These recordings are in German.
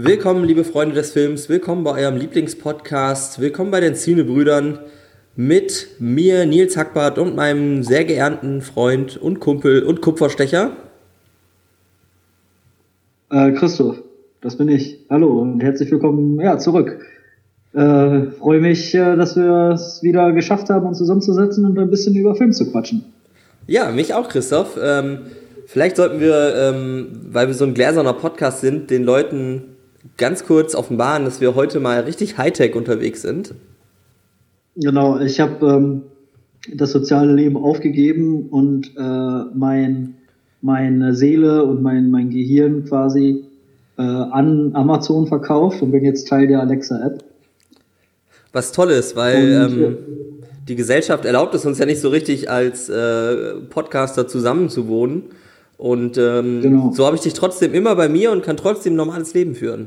Willkommen, liebe Freunde des Films, willkommen bei eurem Lieblingspodcast, willkommen bei den Zinebrüdern mit mir, Nils Hackbart und meinem sehr geehrten Freund und Kumpel und Kupferstecher. Äh, Christoph, das bin ich. Hallo und herzlich willkommen ja, zurück. Äh, Freue mich, äh, dass wir es wieder geschafft haben, uns zusammenzusetzen und ein bisschen über Film zu quatschen. Ja, mich auch, Christoph. Ähm, vielleicht sollten wir, ähm, weil wir so ein gläserner Podcast sind, den Leuten ganz kurz offenbaren, dass wir heute mal richtig Hightech unterwegs sind. Genau, ich habe ähm, das soziale Leben aufgegeben und äh, mein, meine Seele und mein, mein Gehirn quasi äh, an Amazon verkauft und bin jetzt Teil der Alexa-App. Was toll ist, weil und, ähm, die Gesellschaft erlaubt es uns ja nicht so richtig als äh, Podcaster zusammenzuwohnen. Und ähm, genau. so habe ich dich trotzdem immer bei mir und kann trotzdem ein normales Leben führen.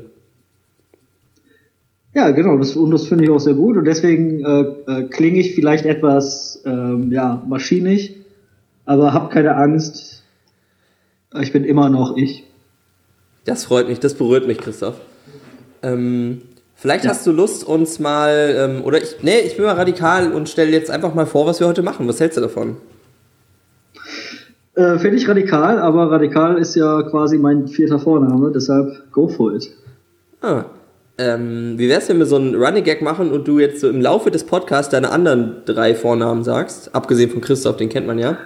Ja, genau, das, und das finde ich auch sehr gut. Und deswegen äh, äh, klinge ich vielleicht etwas ähm, ja, maschinig, aber hab keine Angst. Ich bin immer noch ich. Das freut mich, das berührt mich, Christoph. Ähm, vielleicht ja. hast du Lust, uns mal, ähm, oder ich, nee, ich bin mal radikal und stelle jetzt einfach mal vor, was wir heute machen. Was hältst du davon? Äh, Finde ich radikal, aber radikal ist ja quasi mein vierter Vorname, deshalb go for it. Ah. Ähm, wie wär's, wenn wir so einen Running Gag machen und du jetzt so im Laufe des Podcasts deine anderen drei Vornamen sagst? Abgesehen von Christoph, den kennt man ja.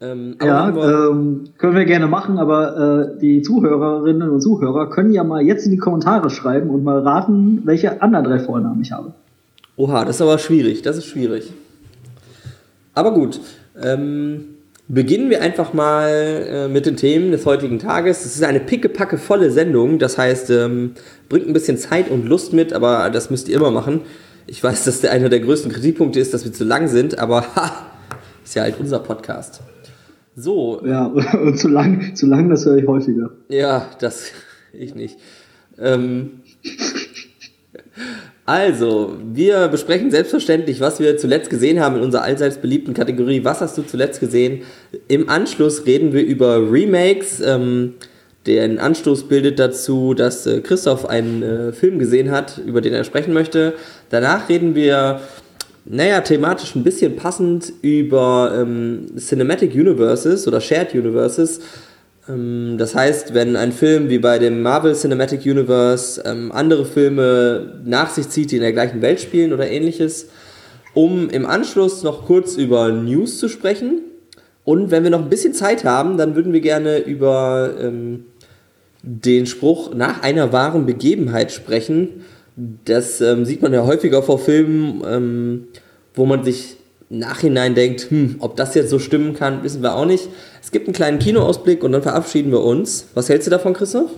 Ähm, ja, wir ähm, können wir gerne machen, aber äh, die Zuhörerinnen und Zuhörer können ja mal jetzt in die Kommentare schreiben und mal raten, welche anderen drei Vornamen ich habe. Oha, das ist aber schwierig, das ist schwierig. Aber gut. Ähm, Beginnen wir einfach mal äh, mit den Themen des heutigen Tages. Es ist eine pickepacke volle Sendung, das heißt, ähm, bringt ein bisschen Zeit und Lust mit, aber das müsst ihr immer machen. Ich weiß, dass der einer der größten Kritikpunkte ist, dass wir zu lang sind, aber ha, ist ja halt unser Podcast. So. Ja, und zu lang, zu lang, das höre ich häufiger. Ja, das ich nicht. Ähm, also, wir besprechen selbstverständlich, was wir zuletzt gesehen haben in unserer allseits beliebten Kategorie. Was hast du zuletzt gesehen? Im Anschluss reden wir über Remakes. Ähm, den Anstoß bildet dazu, dass äh, Christoph einen äh, Film gesehen hat, über den er sprechen möchte. Danach reden wir, naja, thematisch ein bisschen passend über ähm, Cinematic Universes oder Shared Universes. Ähm, das heißt, wenn ein Film wie bei dem Marvel Cinematic Universe ähm, andere Filme nach sich zieht, die in der gleichen Welt spielen oder ähnliches, um im Anschluss noch kurz über News zu sprechen. Und wenn wir noch ein bisschen Zeit haben, dann würden wir gerne über ähm, den Spruch nach einer wahren Begebenheit sprechen. Das ähm, sieht man ja häufiger vor Filmen, ähm, wo man sich Nachhinein denkt, hm, ob das jetzt so stimmen kann, wissen wir auch nicht. Es gibt einen kleinen Kinoausblick und dann verabschieden wir uns. Was hältst du davon, Christoph?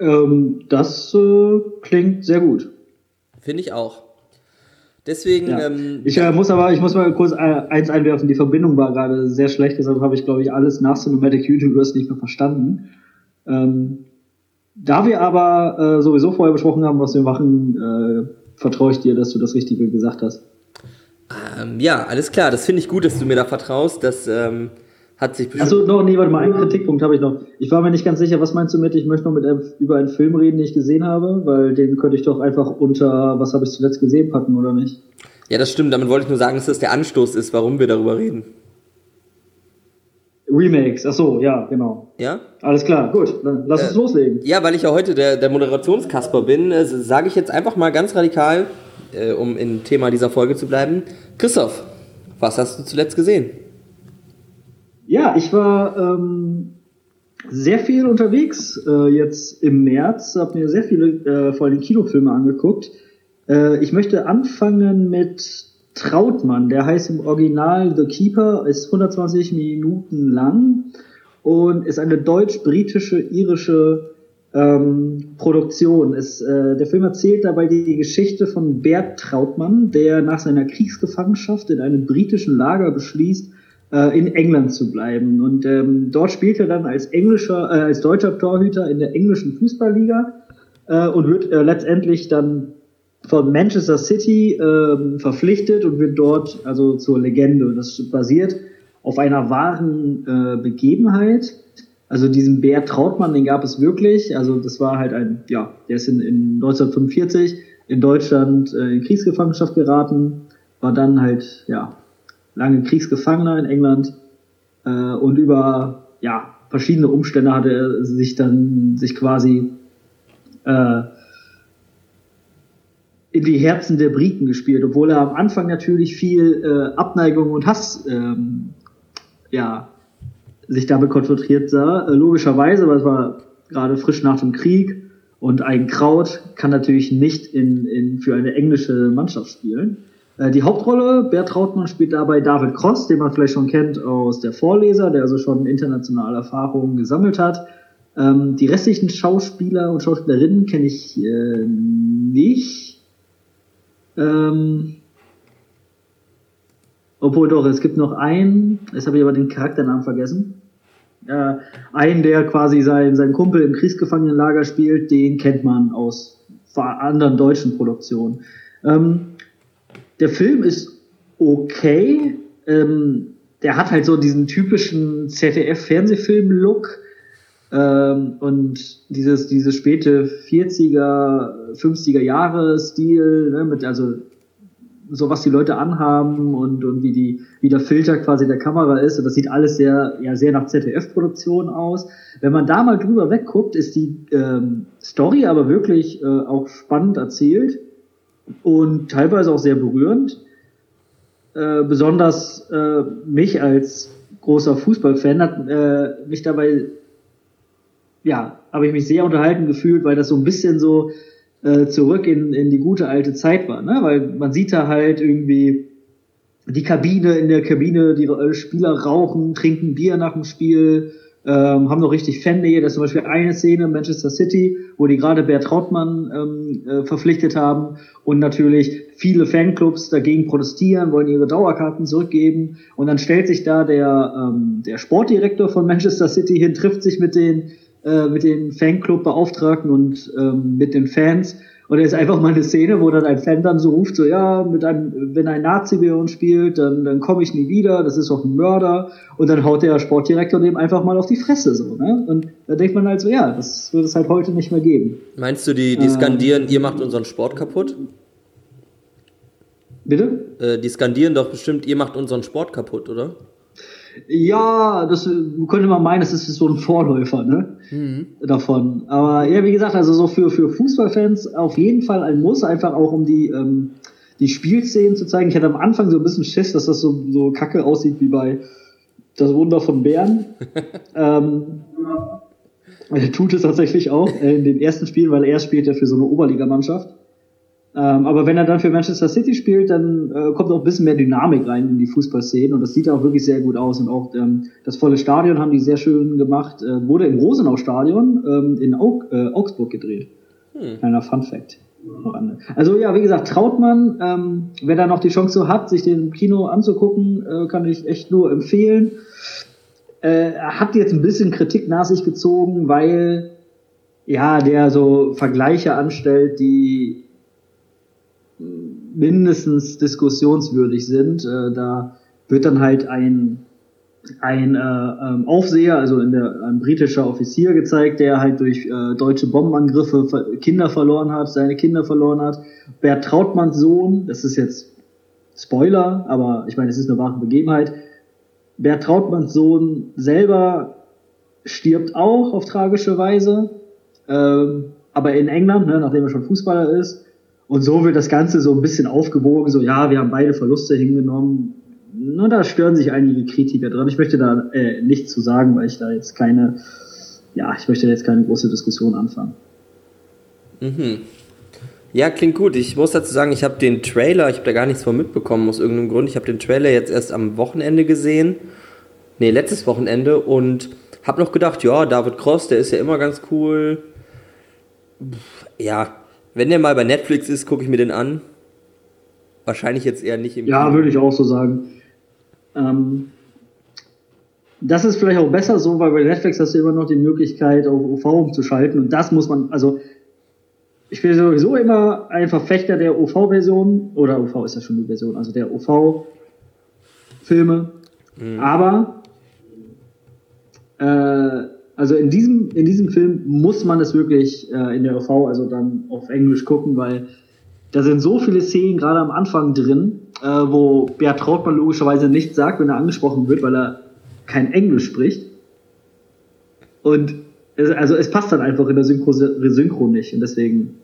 Ähm, das äh, klingt sehr gut. Finde ich auch. Deswegen. Ja. Ähm, ich äh, muss aber, ich muss mal kurz äh, eins einwerfen. Die Verbindung war gerade sehr schlecht, deshalb habe ich, glaube ich, alles nach Cinematic Universe nicht mehr verstanden. Ähm, da wir aber äh, sowieso vorher besprochen haben, was wir machen, äh, vertraue ich dir, dass du das Richtige gesagt hast. Ähm, ja, alles klar. Das finde ich gut, dass du mir da vertraust. Das ähm, hat sich bestimmt. Achso, noch, nee, warte mal, einen Kritikpunkt habe ich noch. Ich war mir nicht ganz sicher, was meinst du mit, ich möchte noch mit einem, über einen Film reden, den ich gesehen habe, weil den könnte ich doch einfach unter, was habe ich zuletzt gesehen, packen, oder nicht? Ja, das stimmt. Damit wollte ich nur sagen, dass das der Anstoß ist, warum wir darüber reden. Remakes, ach so, ja, genau. Ja? Alles klar, gut, dann lass äh, uns loslegen. Ja, weil ich ja heute der, der Moderationskasper bin, äh, sage ich jetzt einfach mal ganz radikal, äh, um im Thema dieser Folge zu bleiben. Christoph, was hast du zuletzt gesehen? Ja, ich war ähm, sehr viel unterwegs äh, jetzt im März, habe mir sehr viele, äh, vor allem Kinofilme angeguckt. Äh, ich möchte anfangen mit Trautmann, der heißt im Original The Keeper, ist 120 Minuten lang und ist eine deutsch-britische, irische ähm, Produktion. Es, äh, der Film erzählt dabei die Geschichte von Bert Trautmann, der nach seiner Kriegsgefangenschaft in einem britischen Lager beschließt, äh, in England zu bleiben. Und ähm, dort spielt er dann als englischer, äh, als deutscher Torhüter in der englischen Fußballliga äh, und wird äh, letztendlich dann von Manchester City ähm, verpflichtet und wird dort also zur Legende. Das basiert auf einer wahren äh, Begebenheit. Also diesen Bär Trautmann, den gab es wirklich. Also das war halt ein, ja, der ist in, in 1945 in Deutschland äh, in Kriegsgefangenschaft geraten, war dann halt, ja, lange Kriegsgefangener in England äh, und über, ja, verschiedene Umstände hatte er sich dann, sich quasi äh, in die Herzen der Briten gespielt, obwohl er am Anfang natürlich viel äh, Abneigung und Hass ähm, ja, sich damit konfrontiert sah. Äh, logischerweise, weil es war gerade frisch nach dem Krieg und ein Kraut kann natürlich nicht in, in, für eine englische Mannschaft spielen. Äh, die Hauptrolle, Bert Trautmann spielt dabei David Cross, den man vielleicht schon kennt aus der Vorleser, der also schon internationale Erfahrungen gesammelt hat. Ähm, die restlichen Schauspieler und Schauspielerinnen kenne ich äh, nicht. Ähm, obwohl doch, es gibt noch einen, jetzt habe ich aber den Charakternamen vergessen. Äh, einen, der quasi sein, sein Kumpel im Kriegsgefangenenlager spielt, den kennt man aus anderen deutschen Produktionen. Ähm, der Film ist okay. Ähm, der hat halt so diesen typischen ZDF-Fernsehfilm-Look ähm, und dieses, dieses späte 40er, 50er Jahre Stil, ne, mit, also so was die Leute anhaben und, und wie die, wie der Filter quasi der Kamera ist. Und das sieht alles sehr, ja, sehr nach ZDF-Produktion aus. Wenn man da mal drüber wegguckt, ist die ähm, Story aber wirklich äh, auch spannend erzählt und teilweise auch sehr berührend. Äh, besonders äh, mich als großer Fußballfan hat äh, mich dabei ja, habe ich mich sehr unterhalten gefühlt, weil das so ein bisschen so äh, zurück in, in die gute alte Zeit war, ne? Weil man sieht da halt irgendwie die Kabine, in der Kabine, die Spieler rauchen, trinken Bier nach dem Spiel, ähm, haben noch richtig Fan-Nähe. Das ist zum Beispiel eine Szene in Manchester City, wo die gerade Bert Trautmann ähm, äh, verpflichtet haben und natürlich viele Fanclubs dagegen protestieren, wollen ihre Dauerkarten zurückgeben und dann stellt sich da der, ähm, der Sportdirektor von Manchester City hin, trifft sich mit den äh, mit den Fanclub-Beauftragten und ähm, mit den Fans. Und es ist einfach mal eine Szene, wo dann ein Fan dann so ruft, so ja, mit einem, wenn ein Nazi bei uns spielt, dann, dann komme ich nie wieder, das ist doch ein Mörder. Und dann haut der Sportdirektor dem einfach mal auf die Fresse so, ne? Und da denkt man halt so, ja, das wird es halt heute nicht mehr geben. Meinst du, die, die ähm, skandieren, ähm, ihr macht unseren Sport kaputt? Bitte? Äh, die skandieren doch bestimmt, ihr macht unseren Sport kaputt, oder? Ja, das könnte man meinen, das ist so ein Vorläufer ne? Mhm. davon. Aber ja, wie gesagt, also so für, für Fußballfans auf jeden Fall ein Muss, einfach auch um die, ähm, die Spielszenen zu zeigen. Ich hatte am Anfang so ein bisschen Schiss, dass das so, so kacke aussieht wie bei Das Wunder von Bern. ähm, tut es tatsächlich auch äh, in den ersten Spielen, weil er spielt ja für so eine Oberligamannschaft. Ähm, aber wenn er dann für Manchester City spielt, dann äh, kommt auch ein bisschen mehr Dynamik rein in die Fußballszenen und das sieht auch wirklich sehr gut aus. Und auch ähm, das volle Stadion haben die sehr schön gemacht. Äh, wurde im Rosenau-Stadion ähm, in Aug äh, Augsburg gedreht. Hm. Kleiner Fun Fact. Also ja, wie gesagt, Trautmann, ähm, wer da noch die Chance so hat, sich den Kino anzugucken, äh, kann ich echt nur empfehlen. Äh, er hat jetzt ein bisschen Kritik nach sich gezogen, weil ja, der so Vergleiche anstellt, die mindestens diskussionswürdig sind. Äh, da wird dann halt ein ein äh, ähm, Aufseher, also in der, ein britischer Offizier gezeigt, der halt durch äh, deutsche Bombenangriffe Kinder verloren hat, seine Kinder verloren hat. Bert Trautmanns Sohn, das ist jetzt Spoiler, aber ich meine, es ist eine wahre Begebenheit. Bert Trautmanns Sohn selber stirbt auch auf tragische Weise, ähm, aber in England, ne, nachdem er schon Fußballer ist. Und so wird das Ganze so ein bisschen aufgewogen, so ja, wir haben beide Verluste hingenommen. Nur da stören sich einige Kritiker dran. Ich möchte da äh, nichts zu sagen, weil ich da jetzt keine, ja, ich möchte jetzt keine große Diskussion anfangen. Mhm. Ja, klingt gut. Ich muss dazu sagen, ich habe den Trailer, ich habe da gar nichts von mitbekommen aus irgendeinem Grund. Ich habe den Trailer jetzt erst am Wochenende gesehen. Nee, letztes Wochenende und habe noch gedacht, ja, David Cross, der ist ja immer ganz cool. Ja, wenn der mal bei Netflix ist, gucke ich mir den an. Wahrscheinlich jetzt eher nicht im. Ja, würde ich auch so sagen. Ähm, das ist vielleicht auch besser so, weil bei Netflix hast du immer noch die Möglichkeit, auf OV umzuschalten. Und das muss man, also ich bin sowieso immer ein Verfechter der OV-Version, oder OV ist ja schon die Version, also der OV-Filme. Mhm. Aber äh, Also in diesem, in diesem Film muss man es wirklich äh, in der OV, also dann auf Englisch gucken, weil da sind so viele Szenen gerade am Anfang drin, äh, wo Bert Trautmann logischerweise nichts sagt, wenn er angesprochen wird, weil er kein Englisch spricht. Und es, also es passt dann einfach in der Synchro, Synchro nicht. Und deswegen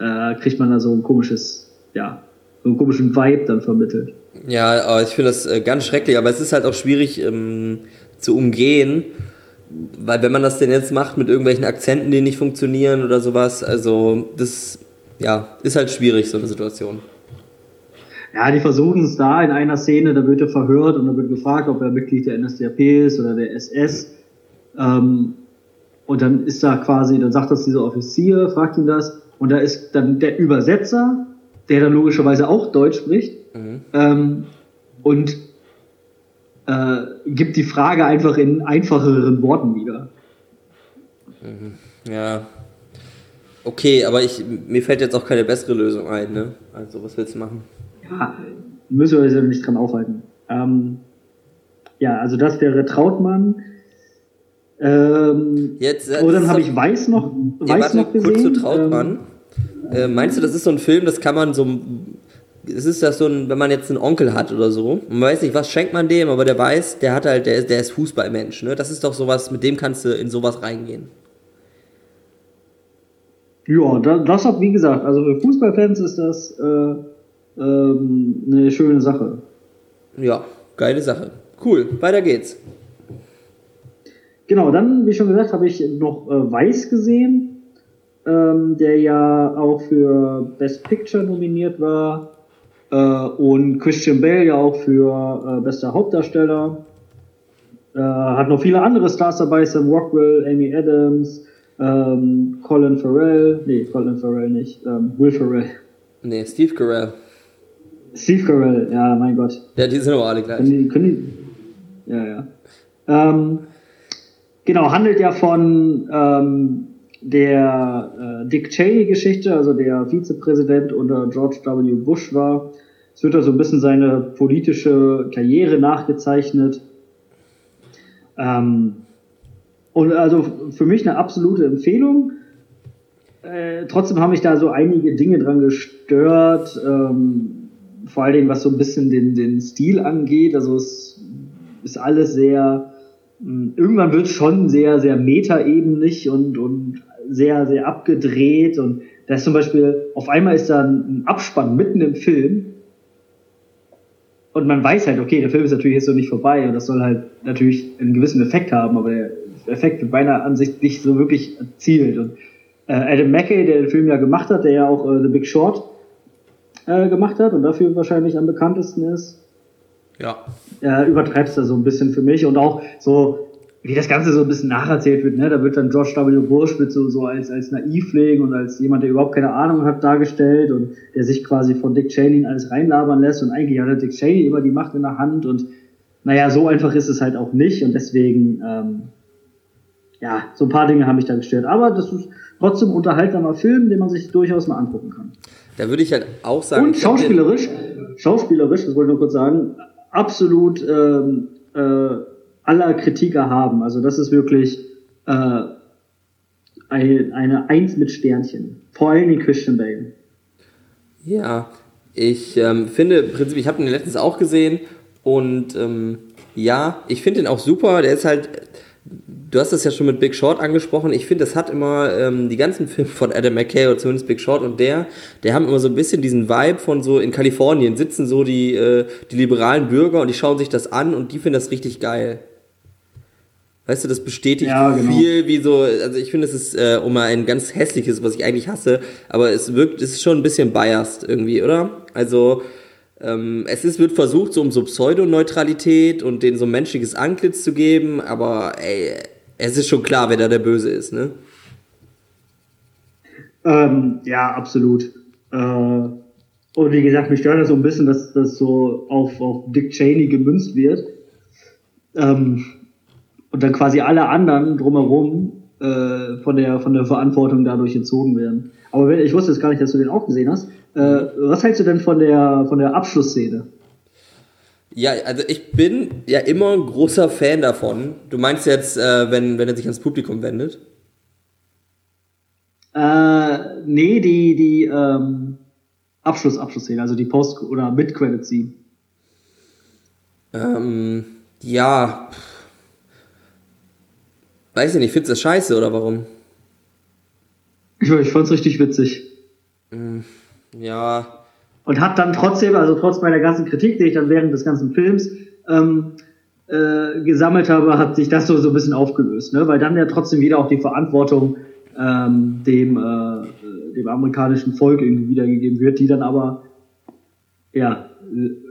äh, kriegt man da so ein komisches, ja, so einen komischen Vibe dann vermittelt. Ja, aber ich finde das äh, ganz schrecklich, aber es ist halt auch schwierig ähm, zu umgehen, weil wenn man das denn jetzt macht mit irgendwelchen Akzenten, die nicht funktionieren oder sowas, also das ja, ist halt schwierig, so eine Situation. Ja, die versuchen es da in einer Szene, da wird er verhört und da wird gefragt, ob er Mitglied der NSDAP ist oder der SS. Ähm, und dann ist da quasi, dann sagt das dieser Offizier, fragt ihn das, und da ist dann der Übersetzer, der dann logischerweise auch Deutsch spricht, mhm. ähm, und äh, gibt die Frage einfach in einfacheren Worten wieder. Mhm. Ja, Okay, aber ich, mir fällt jetzt auch keine bessere Lösung ein, ne? Also, was willst du machen? Ja, müssen wir uns ja nicht dran aufhalten. Ähm, ja, also das wäre Trautmann. Ähm, jetzt, oh, dann habe ich Weiß noch, Weiß ja, warte, noch gesehen. Kurz zu Trautmann. Ähm, äh, meinst du, das ist so ein Film, das kann man so es ist das so ein, wenn man jetzt einen Onkel hat oder so, man weiß nicht, was schenkt man dem, aber der weiß, der hat halt, der, der ist Fußballmensch, ne? Das ist doch sowas, mit dem kannst du in sowas reingehen. Ja, das hat, wie gesagt, also für Fußballfans ist das äh, ähm, eine schöne Sache. Ja, geile Sache. Cool, weiter geht's. Genau, dann, wie schon gesagt, habe ich noch äh, Weiß gesehen, ähm, der ja auch für Best Picture nominiert war. Äh, und Christian Bale ja auch für äh, bester Hauptdarsteller. Äh, hat noch viele andere Stars dabei, Sam Rockwell, Amy Adams, ähm, Colin Farrell, nee, Colin Farrell nicht, ähm, Will Farrell. Nee, Steve Carell. Steve Carell, ja, mein Gott. Ja, die sind aber alle gleich. Können die, können die, ja, ja. Ähm, genau, handelt ja von ähm, der äh, Dick Cheney-Geschichte, also der Vizepräsident unter George W. Bush war. Es wird da so ein bisschen seine politische Karriere nachgezeichnet. Ähm, und also für mich eine absolute Empfehlung. Äh, trotzdem haben mich da so einige Dinge dran gestört. Ähm, vor allen Dingen, was so ein bisschen den, den Stil angeht. Also es ist alles sehr, mh, hm, irgendwann wird es schon sehr, sehr metaebenig und, und sehr, sehr abgedreht. Und da ist zum Beispiel, auf einmal ist da ein Abspann mitten im Film. Und man weiß halt, okay, der Film ist natürlich jetzt so nicht vorbei und das soll halt natürlich einen gewissen Effekt haben, aber der Effekt wird meiner Ansicht nicht so wirklich erzielt. Und äh, Adam McKay, der den Film ja gemacht hat, der ja auch äh, The Big Short äh, gemacht hat und dafür wahrscheinlich am bekanntesten ist, ja. übertreibt es da so ein bisschen für mich und auch so, wie das Ganze so ein bisschen nacherzählt wird, ne? da wird dann George W. Bush mit so, so als, als Naivling und als jemand, der überhaupt keine Ahnung hat, dargestellt und der sich quasi von Dick Cheney alles reinlabern lässt und eigentlich hat Dick Cheney immer die Macht in der Hand und naja, so einfach ist es halt auch nicht und deswegen ähm, ja, so ein paar Dinge haben mich da gestört. Aber das ist trotzdem unterhaltsamer Film, den man sich durchaus mal angucken kann. Da würde ich halt auch sagen. Und schauspielerisch, schauspielerisch, das wollte ich nur kurz sagen, absolut ähm, äh, aller Kritik erhaben. Also das ist wirklich äh, eine, Eins mit Sternchen. Vor allem die Christian Bale. Ja, ich ähm, finde, Prinzip, ich habe den letztens auch gesehen und ähm, ja, ich finde den auch super. Der ist halt du hast das ja schon mit Big Short angesprochen. Ich finde, das hat immer ähm, die ganzen Filme von Adam McKay oder zumindest Big Short und der, der haben immer so ein bisschen diesen Vibe von so in Kalifornien sitzen so die, äh, die liberalen Bürger und die schauen sich das an und die finden das richtig geil. Weißt du, das bestätigt ja, genau. viel, wie so, also ich finde, es ist äh, um mal ein ganz hässliches, was ich eigentlich hasse, aber es wirkt, es ist schon ein bisschen biased irgendwie, oder? Also, ähm, es ist, wird versucht, so um so Pseudoneutralität und denen so ein menschliches Antlitz zu geben, aber ey, es ist schon klar, wer da der Böse ist, ne? Ähm, ja, absolut. Äh, und wie gesagt, mich stört das so ein bisschen, dass das so auf, auf Dick Cheney gemünzt wird. Ähm, und dann quasi alle anderen drumherum äh, von, der, von der Verantwortung dadurch entzogen werden. Aber ich wusste jetzt gar nicht, dass du den auch gesehen hast. Äh, was hältst du denn von der, von der Abschlussszene? Ja, also ich bin ja immer großer Fan davon. Du meinst jetzt, äh, wenn, wenn er sich ans Publikum wendet? Äh, nee, die, die ähm, Abschluss, Abschlussszene, also die Post- oder Mid-Credit-Scene. Ähm, ja. Weiß ich nicht, findest du das scheiße oder warum? Ich, ich fand's richtig witzig. Ja. Und hat dann trotzdem, also trotz meiner ganzen Kritik, die ich dann während des ganzen Films ähm, äh, gesammelt habe, hat sich das so, so ein bisschen aufgelöst, ne? Weil dann ja trotzdem wieder auch die Verantwortung ähm, dem, äh, dem amerikanischen Volk irgendwie wiedergegeben wird, die dann aber ja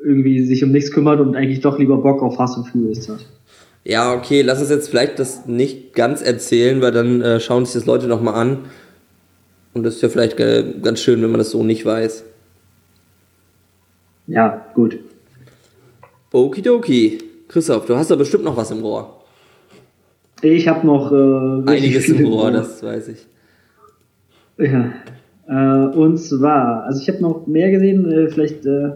irgendwie sich um nichts kümmert und eigentlich doch lieber Bock auf Fast and Furious hat. Ja, okay, lass uns jetzt vielleicht das nicht ganz erzählen, weil dann äh, schauen sich das Leute nochmal an. Und das ist ja vielleicht äh, ganz schön, wenn man das so nicht weiß. Ja, gut. Okidoki. Christoph, du hast da bestimmt noch was im Rohr. Ich habe noch äh, Einiges im Rohr, das weiß ich. Ja. Äh, und zwar, also ich habe noch mehr gesehen, äh, vielleicht, äh,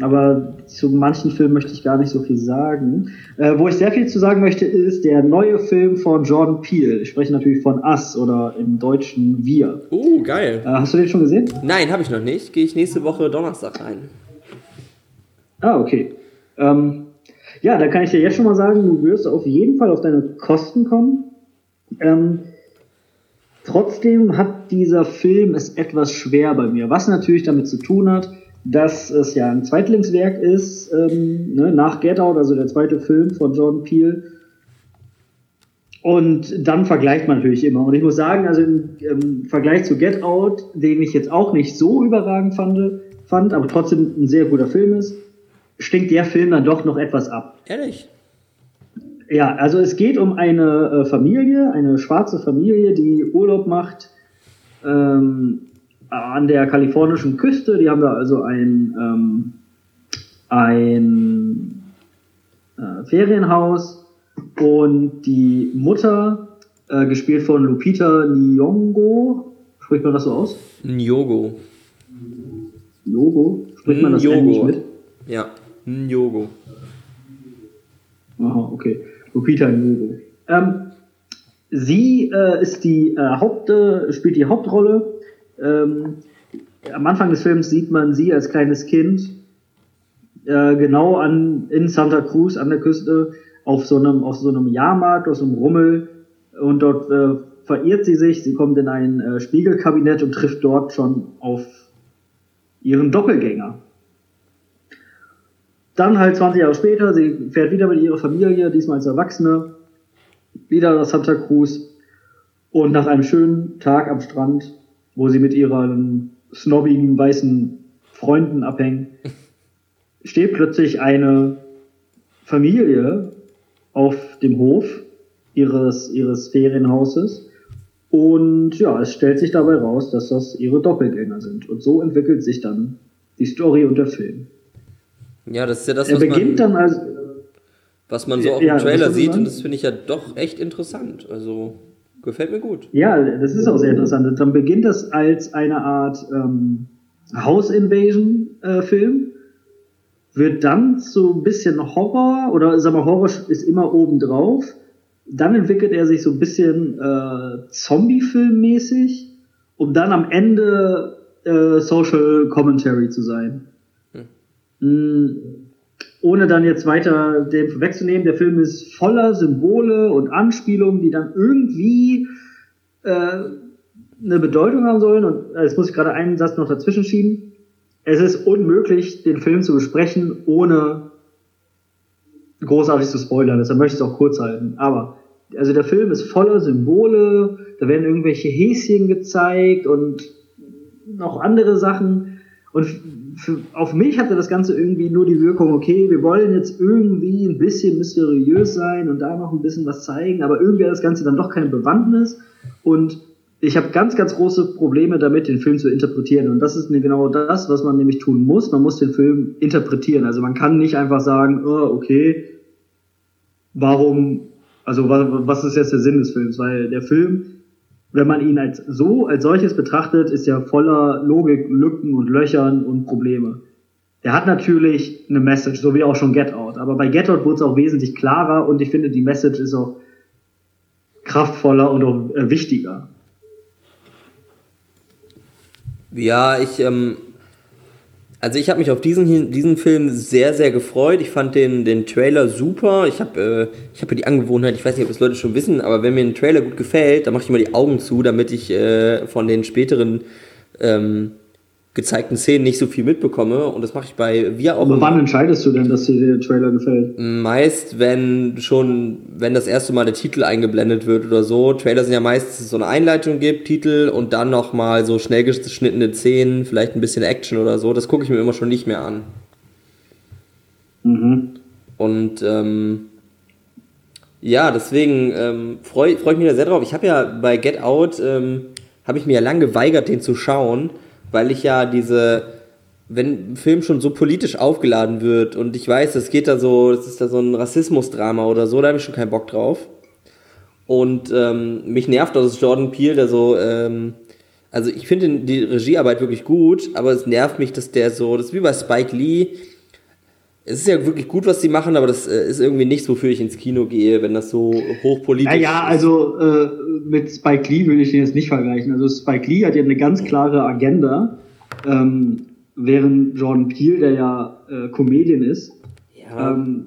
aber zu manchen Filmen möchte ich gar nicht so viel sagen. Äh, wo ich sehr viel zu sagen möchte, ist der neue Film von Jordan Peele. Ich spreche natürlich von Us oder im Deutschen Wir. Uh, geil. Äh, hast du den schon gesehen? Nein, habe ich noch nicht. Gehe ich nächste Woche Donnerstag rein. Ah, okay. Ähm, ja, da kann ich dir jetzt schon mal sagen, du wirst auf jeden Fall auf deine Kosten kommen. Ähm, trotzdem hat dieser Film es etwas schwer bei mir, was natürlich damit zu tun hat, dass es ja ein Zweitlingswerk ist, ähm, ne, nach Get Out, also der zweite Film von Jordan Peele. Und dann vergleicht man natürlich immer. Und ich muss sagen, also im, im Vergleich zu Get Out, den ich jetzt auch nicht so überragend fand, fand, aber trotzdem ein sehr guter Film ist, stinkt der Film dann doch noch etwas ab. Ehrlich? Ja, also es geht um eine äh, Familie, eine schwarze Familie, die Urlaub macht ähm, an der kalifornischen Küste. Die haben da also ein, ähm, ein äh, Ferienhaus und die Mutter, äh, gespielt von Lupita Nyong'o, spricht man das so aus? Nyogo. Logo? Spricht man das Nyogo. eigentlich mit? Ja, Nyogo. Aha, okay. Lupita Nyong'o. Ähm, sie äh, ist die äh, Haupt, äh, spielt die Hauptrolle. Ähm, am Anfang des Films sieht man sie als kleines Kind äh, genau an in Santa Cruz an der Küste auf so einem auf so einem Jahrmarkt, auf so einem Rummel und dort äh, verirrt sie sich. Sie kommt in ein äh, Spiegelkabinett und trifft dort schon auf ihren Doppelgänger. Dann halt 20 Jahre später, sie fährt wieder mit ihrer Familie, diesmal als Erwachsene, wieder nach Santa Cruz und nach einem schönen Tag am Strand, wo sie mit ihren snobbigen weißen Freunden abhängen, steht plötzlich eine Familie auf dem Hof ihres, ihres Ferienhauses und ja, es stellt sich dabei raus, dass das ihre Doppelgänger sind. Und so entwickelt sich dann die Story und der Film. Ja, das ist ja das, Er was man, beginnt dann also, was man so auch Ja, im Trailer sieht und das finde ich ja doch echt interessant. Also, gefällt mir gut. Ja, das ist auch sehr interessant. Dann beginnt das als eine Art ähm, House-Invasion-Film, wird dann so ein bisschen Horror, oder sag mal, Horror ist immer oben drauf. Dann entwickelt er sich so ein bisschen äh, Zombie-Film-mäßig, um dann am Ende äh, Social Commentary zu sein. Mm, ohne dann jetzt weiter dem vorwegzunehmen, der Film ist voller Symbole und Anspielungen, die dann irgendwie äh, eine Bedeutung haben sollen. Und äh, jetzt muss ich gerade einen Satz noch dazwischen schieben. Es ist unmöglich, den Film zu besprechen, ohne großartig zu spoilern. Deshalb möchte ich es auch kurz halten. Aber also der Film ist voller Symbole, da werden irgendwelche Häschen gezeigt und noch andere Sachen. Und auf mich hatte das Ganze irgendwie nur die Wirkung, okay, wir wollen jetzt irgendwie ein bisschen mysteriös sein und da noch ein bisschen was zeigen, aber irgendwie hat das Ganze dann doch keine Bewandtnis. Und ich habe ganz, ganz große Probleme damit, den Film zu interpretieren. Und das ist genau das, was man nämlich tun muss. Man muss den Film interpretieren. Also man kann nicht einfach sagen, oh, okay, warum, also wa- was ist jetzt der Sinn des Films? Weil der Film, wenn man ihn als so, als solches betrachtet, ist ja voller Logik, Lücken und Löchern und Probleme. der hat natürlich eine Message, so wie auch schon Get Out. Aber bei Get Out wurde es auch wesentlich klarer und ich finde, die Message ist auch kraftvoller und auch äh, wichtiger. Ja, ich, ähm, also ich habe mich auf diesen, diesen Film sehr, sehr gefreut. Ich fand den, den Trailer super. Ich habe äh, ich hab ja die Angewohnheit, ich weiß nicht, ob das Leute schon wissen, aber wenn mir ein Trailer gut gefällt, dann mache ich immer die Augen zu, damit ich äh, von den späteren ähm, gezeigten Szenen nicht so viel mitbekomme und das mache ich bei wir auch. Aber wann entscheidest du denn, dass dir der Trailer gefällt? Meist, wenn schon, wenn das erste Mal der Titel eingeblendet wird oder so. Trailer sind ja meistens so eine Einleitung gibt, Titel und dann nochmal so schnell geschnittene Szenen, vielleicht ein bisschen Action oder so. Das gucke ich mir immer schon nicht mehr an. Mhm. Und ähm, ja, deswegen ähm, freue freu ich mich da sehr drauf. Ich habe ja bei Get Out ähm, habe ich mir ja lang geweigert, den zu schauen weil ich ja diese, wenn ein Film schon so politisch aufgeladen wird und ich weiß, es geht da so, es ist da so ein Rassismusdrama oder so, da habe ich schon keinen Bock drauf. Und ähm, mich nervt auch das Jordan Peele, der so, ähm, also ich finde die Regiearbeit wirklich gut, aber es nervt mich, dass der so, das ist wie bei Spike Lee. Es ist ja wirklich gut, was sie machen, aber das äh, ist irgendwie nichts, wofür ich ins Kino gehe, wenn das so hochpolitisch ist. Ja, ja, also äh, mit Spike Lee würde ich den jetzt nicht vergleichen. Also Spike Lee hat ja eine ganz klare Agenda, ähm, während Jordan Peele, der ja äh, Comedian ist, ja. ähm,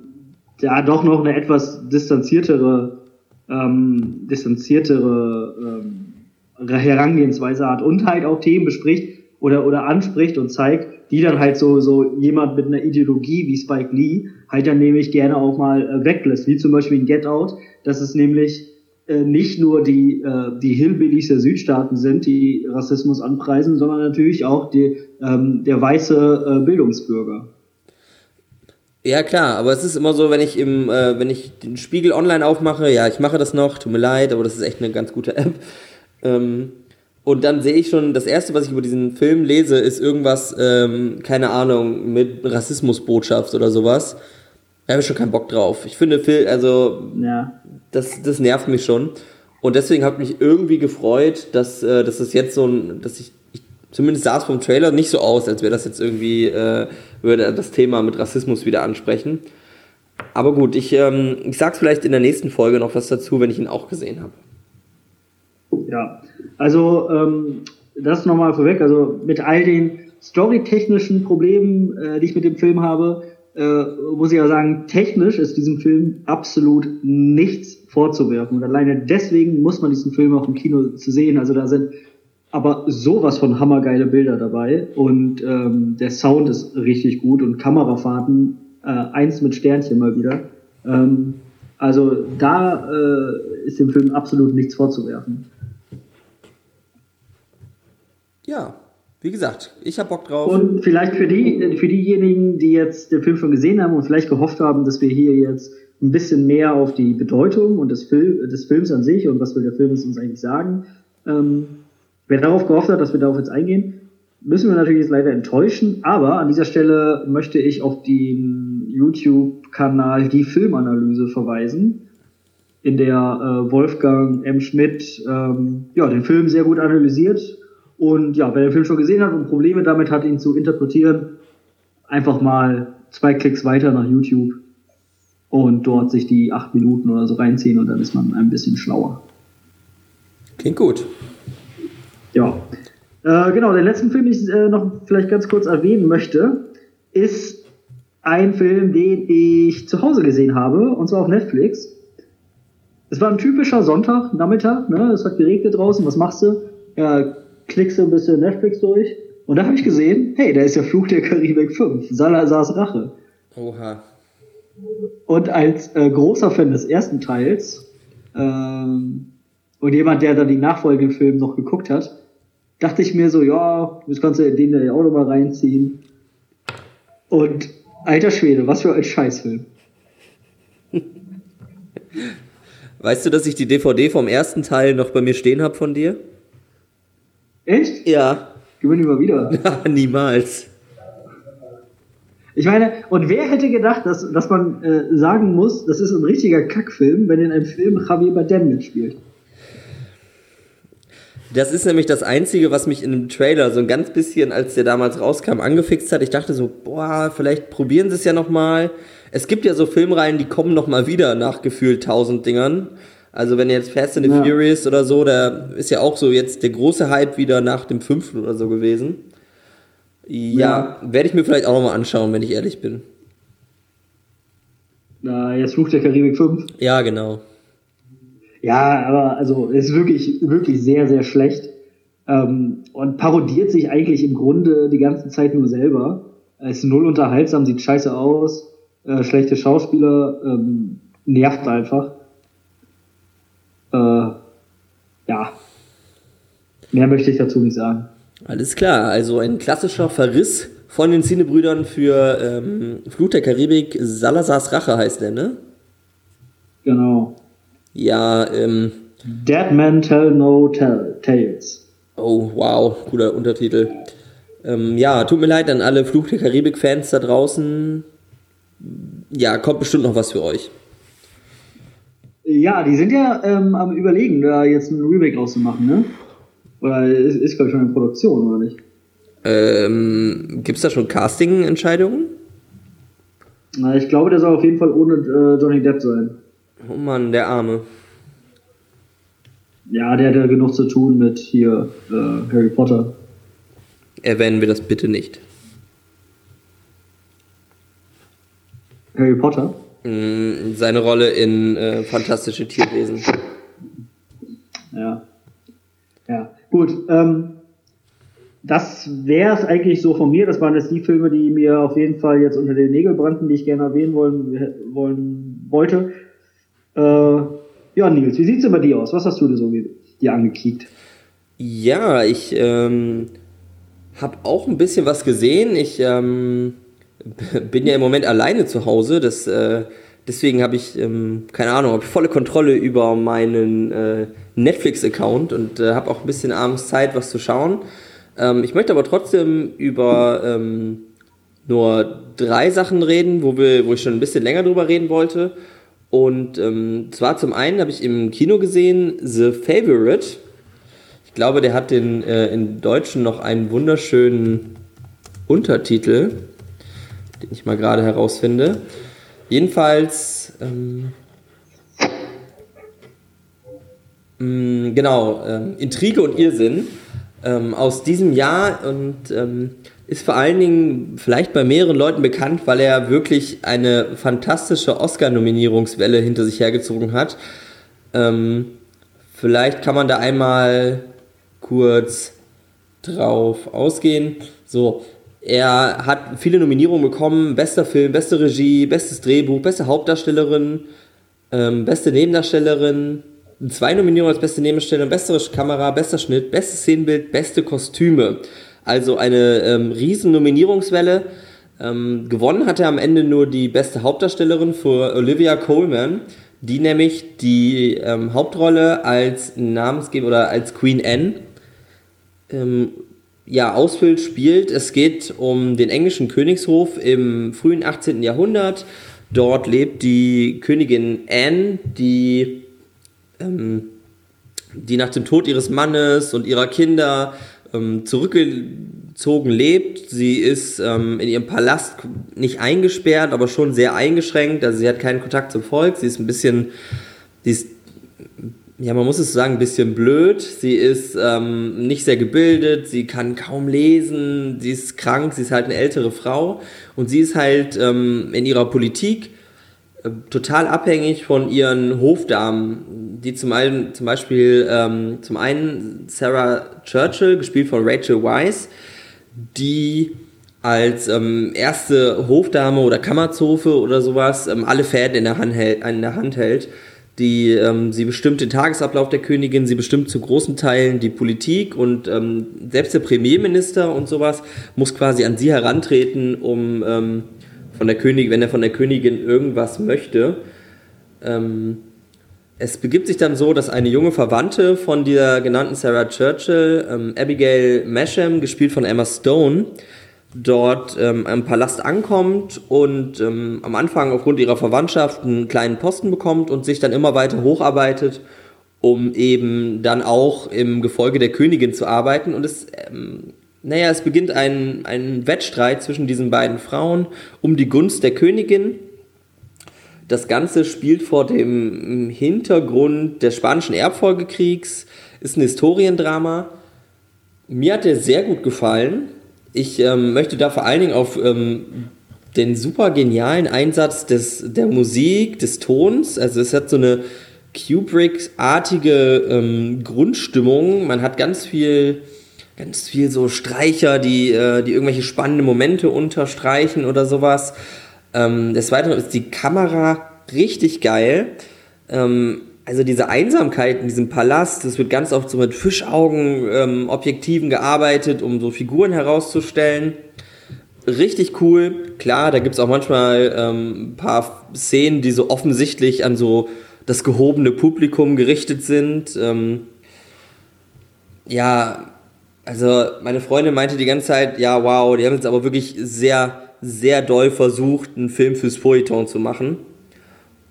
der doch noch eine etwas distanziertere, ähm, distanziertere ähm, Herangehensweise hat und halt auch Themen bespricht oder, oder anspricht und zeigt, die dann halt so, so jemand mit einer Ideologie wie Spike Lee halt dann nämlich gerne auch mal äh, weglässt, wie zum Beispiel in Get Out, dass es nämlich äh, nicht nur die, äh, die Hillbillies der Südstaaten sind, die Rassismus anpreisen, sondern natürlich auch die, ähm, der weiße äh, Bildungsbürger. Ja klar, aber es ist immer so, wenn ich im, äh, wenn ich den Spiegel online aufmache, ja, ich mache das noch, tut mir leid, aber das ist echt eine ganz gute App. Ähm, und dann sehe ich schon, das erste, was ich über diesen Film lese, ist irgendwas, ähm, keine Ahnung, mit Rassismusbotschaft oder sowas. Da habe ich schon keinen Bock drauf. Ich finde, Phil, also, ja. das, das nervt mich schon. Und deswegen hat mich irgendwie gefreut, dass, äh, dass das jetzt so ein, dass ich, ich zumindest sah es vom Trailer nicht so aus, als wäre das jetzt irgendwie, äh, würde das Thema mit Rassismus wieder ansprechen. Aber gut, ich, ähm, ich sag's vielleicht in der nächsten Folge noch was dazu, wenn ich ihn auch gesehen habe. Ja, also ähm, das nochmal vorweg, also mit all den storytechnischen Problemen, äh, die ich mit dem Film habe, äh, muss ich ja sagen, technisch ist diesem Film absolut nichts vorzuwerfen. Und alleine deswegen muss man diesen Film auch im Kino zu sehen. Also da sind aber sowas von hammergeile Bilder dabei und ähm, der Sound ist richtig gut und Kamerafahrten äh, eins mit Sternchen mal wieder. Ähm, also da äh, ist dem Film absolut nichts vorzuwerfen. Ja, wie gesagt, ich habe Bock drauf. Und vielleicht für, die, für diejenigen, die jetzt den Film schon gesehen haben und vielleicht gehofft haben, dass wir hier jetzt ein bisschen mehr auf die Bedeutung und des, Film, des Films an sich und was will der Film uns eigentlich sagen, ähm, wer darauf gehofft hat, dass wir darauf jetzt eingehen, müssen wir natürlich jetzt leider enttäuschen. Aber an dieser Stelle möchte ich auf den YouTube-Kanal Die Filmanalyse verweisen, in der äh, Wolfgang M. Schmidt ähm, ja, den Film sehr gut analysiert und ja, wer den Film schon gesehen hat und Probleme damit hat, ihn zu interpretieren, einfach mal zwei Klicks weiter nach YouTube und dort sich die acht Minuten oder so reinziehen und dann ist man ein bisschen schlauer. Klingt gut. Ja. Äh, genau, den letzten Film, den ich äh, noch vielleicht ganz kurz erwähnen möchte, ist ein Film, den ich zu Hause gesehen habe, und zwar auf Netflix. Es war ein typischer Sonntagnachmittag, ne? es hat geregnet draußen, was machst du? Ja, klickst du ein bisschen Netflix durch und da habe ich gesehen, hey, da ist ja Fluch der Karibik 5, Salazars Rache. Oha. Und als äh, großer Fan des ersten Teils ähm, und jemand, der dann die nachfolgenden Filme noch geguckt hat, dachte ich mir so, ja, das kannst du den ja auch noch mal reinziehen. Und alter Schwede, was für ein Scheißfilm. Weißt du, dass ich die DVD vom ersten Teil noch bei mir stehen habe von dir? Echt? Ja. Gewinn immer wieder. Niemals. Ich meine, und wer hätte gedacht, dass, dass man äh, sagen muss, das ist ein richtiger Kackfilm, wenn in einem Film Javier Bardem mitspielt? Das ist nämlich das Einzige, was mich in dem Trailer so ein ganz bisschen, als der damals rauskam, angefixt hat. Ich dachte so, boah, vielleicht probieren sie es ja nochmal. Es gibt ja so Filmreihen, die kommen nochmal wieder nach gefühlt tausend Dingern. Also wenn jetzt Fast and the ja. Furious oder so, da ist ja auch so jetzt der große Hype wieder nach dem fünften oder so gewesen. Ja, ja. werde ich mir vielleicht auch nochmal anschauen, wenn ich ehrlich bin. Na, jetzt Fluch der Karibik 5. Ja, genau. Ja, aber also ist wirklich, wirklich sehr, sehr schlecht. Ähm, und parodiert sich eigentlich im Grunde die ganze Zeit nur selber. Ist null unterhaltsam, sieht scheiße aus, äh, schlechte Schauspieler, ähm, nervt einfach. Äh, ja. Mehr möchte ich dazu nicht sagen. Alles klar, also ein klassischer Verriss von den Cinebrüdern für ähm, Flut der Karibik. Salazars Rache heißt der, ne? Genau. Ja, ähm. Dead Men Tell No tell, Tales. Oh, wow, cooler Untertitel. Ähm, ja, tut mir leid an alle Fluch der Karibik-Fans da draußen. Ja, kommt bestimmt noch was für euch. Ja, die sind ja ähm, am Überlegen, da jetzt ein Remake rauszumachen, ne? Oder ist, ist glaube ich, schon in Produktion, oder nicht? Ähm, Gibt es da schon Casting-Entscheidungen? Na, ich glaube, der soll auf jeden Fall ohne äh, Johnny Depp sein. Oh Mann, der Arme. Ja, der hat ja genug zu tun mit hier äh, Harry Potter. Erwähnen wir das bitte nicht. Harry Potter? Mm, seine Rolle in äh, Fantastische Tierwesen. Ja. Ja, gut. Ähm, das wäre es eigentlich so von mir. Das waren jetzt die Filme, die mir auf jeden Fall jetzt unter den Nägeln brannten, die ich gerne erwähnen wollen, wollen wollte. Äh, ja, Nils, wie sieht's denn bei dir aus? Was hast du dir so dir angekickt? Ja, ich ähm, habe auch ein bisschen was gesehen. Ich ähm, bin ja im Moment alleine zu Hause. Das, äh, deswegen habe ich, ähm, keine Ahnung, habe volle Kontrolle über meinen äh, Netflix-Account und äh, habe auch ein bisschen abends Zeit, was zu schauen. Ähm, ich möchte aber trotzdem über ähm, nur drei Sachen reden, wo, wir, wo ich schon ein bisschen länger drüber reden wollte. Und ähm, zwar zum einen habe ich im Kino gesehen The Favorite. Ich glaube, der hat den äh, in Deutschen noch einen wunderschönen Untertitel, den ich mal gerade herausfinde. Jedenfalls, ähm, mh, mm, genau, ähm, Intrige und Irrsinn ähm, aus diesem Jahr und ähm, ist vor allen Dingen vielleicht bei mehreren Leuten bekannt, weil er wirklich eine fantastische Oscar-Nominierungswelle hinter sich hergezogen hat. Ähm, vielleicht kann man da einmal kurz drauf ausgehen. So, er hat viele Nominierungen bekommen: bester Film, beste Regie, bestes Drehbuch, beste Hauptdarstellerin, ähm, beste Nebendarstellerin, zwei Nominierungen als beste Nebendarstellerin, beste Kamera, bester Schnitt, bestes Szenenbild, beste Kostüme. Also eine ähm, riesen Nominierungswelle. Ähm, gewonnen hat er am Ende nur die beste Hauptdarstellerin für Olivia Coleman, die nämlich die ähm, Hauptrolle als Namensgeber oder als Queen Anne ähm, ja, ausfüllt, spielt. Es geht um den englischen Königshof im frühen 18. Jahrhundert. Dort lebt die Königin Anne, die, ähm, die nach dem Tod ihres Mannes und ihrer Kinder ähm, zurückgezogen lebt. Sie ist ähm, in ihrem Palast nicht eingesperrt, aber schon sehr eingeschränkt. Also sie hat keinen Kontakt zum Volk. Sie ist ein bisschen, sie ist, ja, man muss es sagen, ein bisschen blöd. Sie ist ähm, nicht sehr gebildet. Sie kann kaum lesen. Sie ist krank. Sie ist halt eine ältere Frau. Und sie ist halt ähm, in ihrer Politik äh, total abhängig von ihren Hofdamen, die zum, einen, zum Beispiel ähm, zum einen Sarah Churchill, gespielt von Rachel Weisz, die als ähm, erste Hofdame oder Kammerzofe oder sowas ähm, alle Fäden in der Hand hält, in der Hand hält. Die, ähm, sie bestimmt den Tagesablauf der Königin, sie bestimmt zu großen Teilen die Politik und ähm, selbst der Premierminister und sowas muss quasi an sie herantreten, um ähm, von der Königin, wenn er von der Königin irgendwas möchte. Ähm, es begibt sich dann so, dass eine junge Verwandte von der genannten Sarah Churchill, ähm, Abigail Masham, gespielt von Emma Stone, dort ähm, im Palast ankommt und ähm, am Anfang aufgrund ihrer Verwandtschaft einen kleinen Posten bekommt und sich dann immer weiter hocharbeitet, um eben dann auch im Gefolge der Königin zu arbeiten. Und es, ähm, naja, es beginnt ein, ein Wettstreit zwischen diesen beiden Frauen um die Gunst der Königin. Das Ganze spielt vor dem Hintergrund des Spanischen Erbfolgekriegs, ist ein Historiendrama. Mir hat der sehr gut gefallen. Ich ähm, möchte da vor allen Dingen auf ähm, den super genialen Einsatz des, der Musik, des Tons. Also es hat so eine Kubrick-artige ähm, Grundstimmung. Man hat ganz viel, ganz viel so Streicher, die, äh, die irgendwelche spannenden Momente unterstreichen oder sowas. Ähm, des Weiteren ist die Kamera richtig geil. Ähm, also diese Einsamkeit in diesem Palast, das wird ganz oft so mit Fischaugen-Objektiven ähm, gearbeitet, um so Figuren herauszustellen. Richtig cool. Klar, da gibt es auch manchmal ähm, ein paar Szenen, die so offensichtlich an so das gehobene Publikum gerichtet sind. Ähm, ja, also meine Freundin meinte die ganze Zeit, ja, wow, die haben jetzt aber wirklich sehr, sehr doll versucht, einen Film fürs Feuilleton zu machen.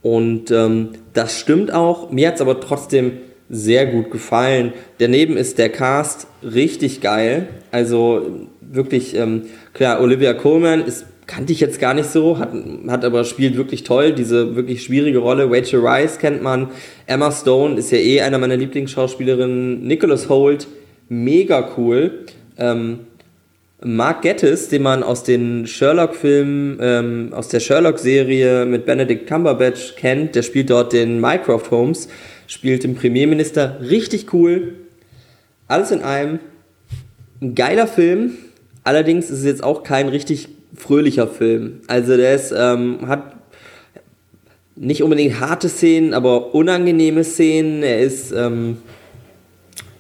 Und ähm, das stimmt auch. Mir hat es aber trotzdem sehr gut gefallen. Daneben ist der Cast richtig geil. Also wirklich, ähm, klar, Olivia Colman ist kannte ich jetzt gar nicht so, hat, hat aber spielt wirklich toll, diese wirklich schwierige Rolle. Rachel Rice kennt man, Emma Stone ist ja eh einer meiner Lieblingsschauspielerinnen, Nicholas Holt, mega cool. Ähm, Mark Gettis, den man aus den Sherlock-Filmen, ähm, aus der Sherlock-Serie mit Benedict Cumberbatch kennt, der spielt dort den Mycroft Holmes, spielt den Premierminister, richtig cool. Alles in einem, ein geiler Film, allerdings ist es jetzt auch kein richtig fröhlicher Film. Also der ist, ähm, hat nicht unbedingt harte Szenen, aber unangenehme Szenen. Er ist, ähm,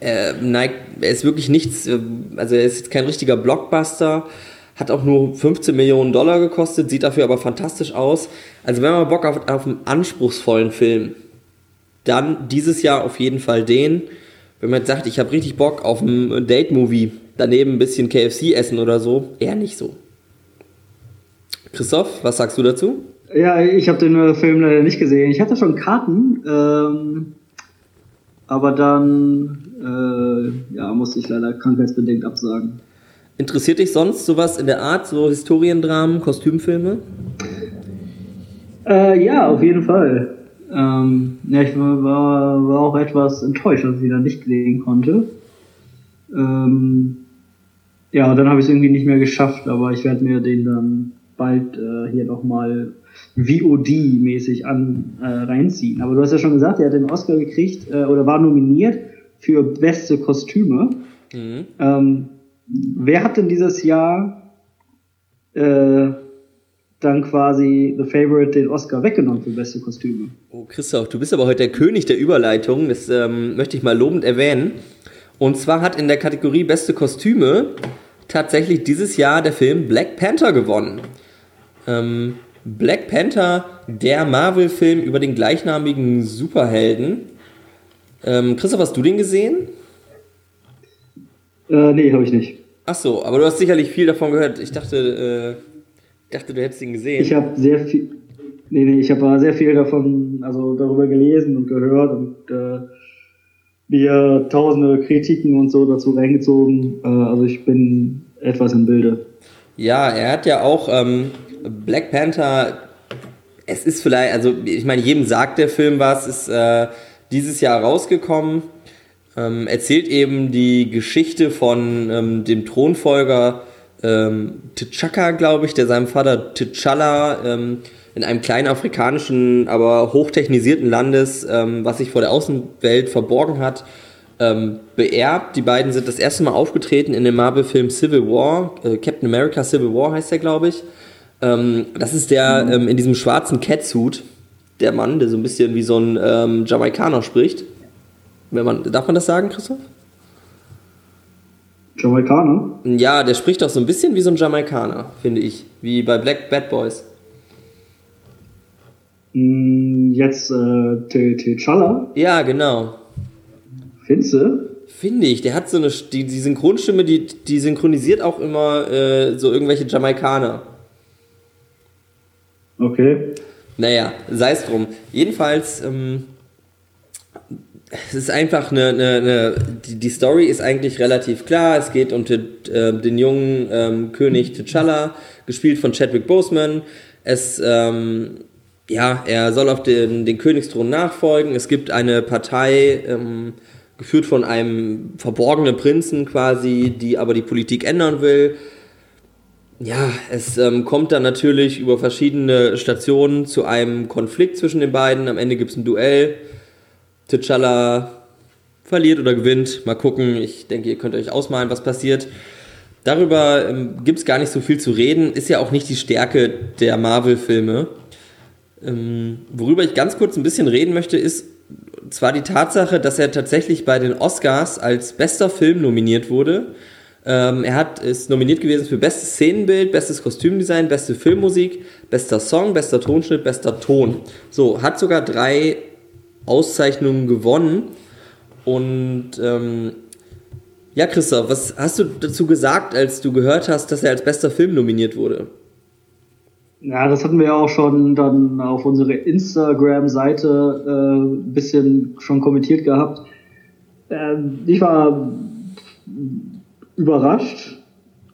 er, neigt, er ist wirklich nichts, äh, also er ist kein richtiger Blockbuster, hat auch nur 15 Millionen Dollar gekostet, sieht dafür aber fantastisch aus. Also wenn man Bock auf, auf einen anspruchsvollen Film, dann dieses Jahr auf jeden Fall den. Wenn man jetzt sagt, ich habe richtig Bock auf ein Date-Movie, daneben ein bisschen KFC essen oder so, eher nicht so. Christoph, was sagst du dazu? Ja, ich habe den Film leider nicht gesehen. Ich hatte schon Karten, ähm, aber dann äh, ja, musste ich leider krankheitsbedingt absagen. Interessiert dich sonst sowas in der Art, so Historiendramen, Kostümfilme? Äh, ja, auf jeden Fall. Ähm, ja, ich war, war auch etwas enttäuscht, dass ich dann nicht sehen konnte. Ähm, ja, dann habe ich es irgendwie nicht mehr geschafft, aber ich werde mir den dann bald äh, hier nochmal VOD-mäßig an äh, reinziehen. Aber du hast ja schon gesagt, er hat den Oscar gekriegt äh, oder war nominiert für beste Kostüme. Mhm. Ähm, wer hat denn dieses Jahr äh, dann quasi The Favorite den Oscar weggenommen für beste Kostüme? Oh, Christoph, du bist aber heute der König der Überleitung. Das ähm, möchte ich mal lobend erwähnen. Und zwar hat in der Kategorie Beste Kostüme tatsächlich dieses Jahr der Film Black Panther gewonnen. Ähm, Black Panther, der Marvel-Film über den gleichnamigen Superhelden. Ähm, Christoph, hast du den gesehen? Äh, nee, habe ich nicht. Ach so, aber du hast sicherlich viel davon gehört. Ich dachte, äh, dachte du hättest ihn gesehen. Ich habe sehr viel, nee, nee, ich habe sehr viel davon, also darüber gelesen und gehört und äh, mir tausende Kritiken und so dazu reingezogen. Äh, also ich bin etwas im Bilde. Ja, er hat ja auch ähm, Black Panther, es ist vielleicht, also ich meine, jedem sagt der Film was, ist äh, dieses Jahr rausgekommen. Ähm, erzählt eben die Geschichte von ähm, dem Thronfolger ähm, T'Chaka, glaube ich, der seinem Vater T'Challa ähm, in einem kleinen afrikanischen, aber hochtechnisierten Landes, ähm, was sich vor der Außenwelt verborgen hat, ähm, beerbt. Die beiden sind das erste Mal aufgetreten in dem Marvel-Film Civil War. Äh, Captain America Civil War heißt der, glaube ich. Ähm, das ist der ähm, in diesem schwarzen Catsuit, der Mann, der so ein bisschen wie so ein ähm, Jamaikaner spricht. Wenn man, darf man das sagen, Christoph? Jamaikaner? Ja, der spricht doch so ein bisschen wie so ein Jamaikaner, finde ich. Wie bei Black Bad Boys. Mm, jetzt äh, T'Challa? Ja, genau. Findest du? Finde ich. Der hat so eine, die, die Synchronstimme, die, die synchronisiert auch immer äh, so irgendwelche Jamaikaner. Okay. Naja, sei es drum. Jedenfalls, ähm, es ist einfach eine, eine, eine die, Story ist eigentlich relativ klar. Es geht um den, äh, den jungen ähm, König T'Challa, gespielt von Chadwick Boseman. Es, ähm, ja, er soll auf den, den Königsthron nachfolgen. Es gibt eine Partei, ähm, geführt von einem verborgenen Prinzen quasi, die aber die Politik ändern will. Ja, es ähm, kommt dann natürlich über verschiedene Stationen zu einem Konflikt zwischen den beiden. Am Ende gibt es ein Duell. T'Challa verliert oder gewinnt. Mal gucken. Ich denke, ihr könnt euch ausmalen, was passiert. Darüber ähm, gibt es gar nicht so viel zu reden. Ist ja auch nicht die Stärke der Marvel-Filme. Ähm, worüber ich ganz kurz ein bisschen reden möchte, ist zwar die Tatsache, dass er tatsächlich bei den Oscars als bester Film nominiert wurde. Ähm, er hat, ist nominiert gewesen für bestes Szenenbild, bestes Kostümdesign, beste Filmmusik, bester Song, bester Tonschnitt, bester Ton. So, hat sogar drei Auszeichnungen gewonnen. Und ähm, ja, Christoph, was hast du dazu gesagt, als du gehört hast, dass er als bester Film nominiert wurde? Ja, das hatten wir ja auch schon dann auf unserer Instagram-Seite äh, ein bisschen schon kommentiert gehabt. Äh, ich war überrascht,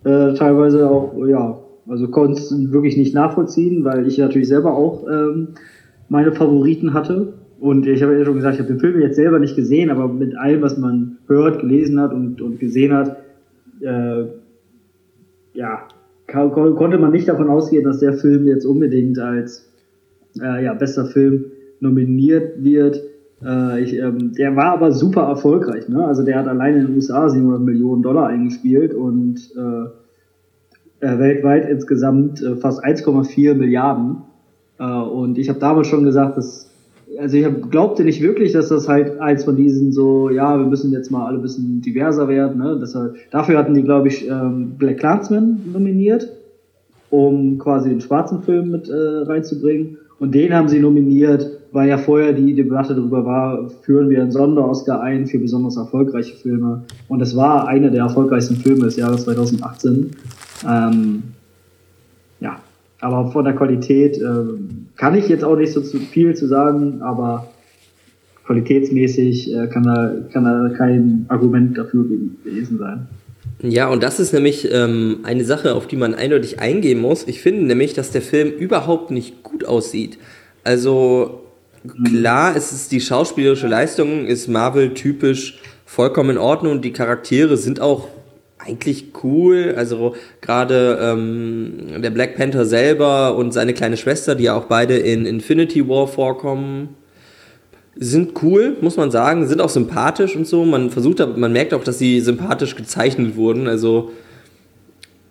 äh, teilweise auch, ja, also konnte es wirklich nicht nachvollziehen, weil ich natürlich selber auch ähm, meine Favoriten hatte. Und ich habe ja schon gesagt, ich habe den Film jetzt selber nicht gesehen, aber mit allem, was man hört, gelesen hat und, und gesehen hat, äh, ja, konnte man nicht davon ausgehen, dass der Film jetzt unbedingt als äh, ja, bester Film nominiert wird. Äh, ich, ähm, der war aber super erfolgreich. Ne? Also der hat allein in den USA 700 Millionen Dollar eingespielt und äh, äh weltweit insgesamt äh, fast 1,4 Milliarden. Äh, und ich habe damals schon gesagt, dass also ich glaubte nicht wirklich, dass das halt eins von diesen so, ja, wir müssen jetzt mal alle ein bisschen diverser werden. Ne? Deshalb, dafür hatten die, glaube ich, ähm, Black Clansman nominiert, um quasi den schwarzen Film mit äh, reinzubringen. Und den haben sie nominiert, weil ja vorher die Debatte darüber war, führen wir einen Sonder-Oscar ein für besonders erfolgreiche Filme. Und es war einer der erfolgreichsten Filme des Jahres 2018. Ähm, ja, aber von der Qualität äh, kann ich jetzt auch nicht so viel zu sagen, aber qualitätsmäßig äh, kann, da, kann da kein Argument dafür gewesen sein. Ja, und das ist nämlich ähm, eine Sache, auf die man eindeutig eingehen muss. Ich finde nämlich, dass der Film überhaupt nicht gut aussieht. Also klar, es ist die schauspielerische Leistung, ist Marvel typisch vollkommen in Ordnung. Die Charaktere sind auch eigentlich cool. Also gerade ähm, der Black Panther selber und seine kleine Schwester, die ja auch beide in Infinity War vorkommen, sind cool, muss man sagen, sind auch sympathisch und so. Man versucht, man merkt auch, dass sie sympathisch gezeichnet wurden. Also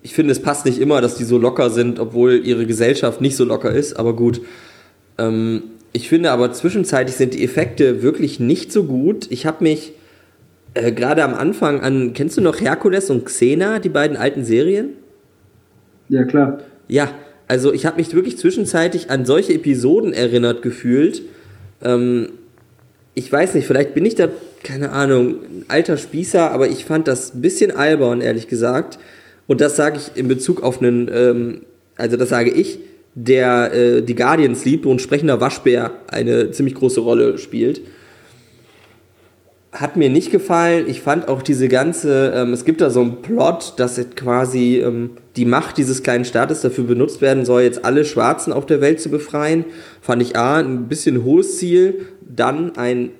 ich finde, es passt nicht immer, dass die so locker sind, obwohl ihre Gesellschaft nicht so locker ist. Aber gut. Ähm, ich finde aber zwischenzeitlich sind die Effekte wirklich nicht so gut. Ich habe mich äh, gerade am Anfang an, kennst du noch Herkules und Xena, die beiden alten Serien? Ja, klar. Ja, also ich habe mich wirklich zwischenzeitlich an solche Episoden erinnert gefühlt. Ähm, ich weiß nicht, vielleicht bin ich da, keine Ahnung, ein alter Spießer, aber ich fand das ein bisschen albern, ehrlich gesagt. Und das sage ich in Bezug auf einen, ähm, also das sage ich, der äh, die Guardians liebt und sprechender Waschbär eine ziemlich große Rolle spielt hat mir nicht gefallen. Ich fand auch diese ganze, ähm, es gibt da so einen Plot, dass quasi ähm, die Macht dieses kleinen Staates dafür benutzt werden soll, jetzt alle Schwarzen auf der Welt zu befreien. Fand ich A, ein bisschen hohes Ziel, dann ein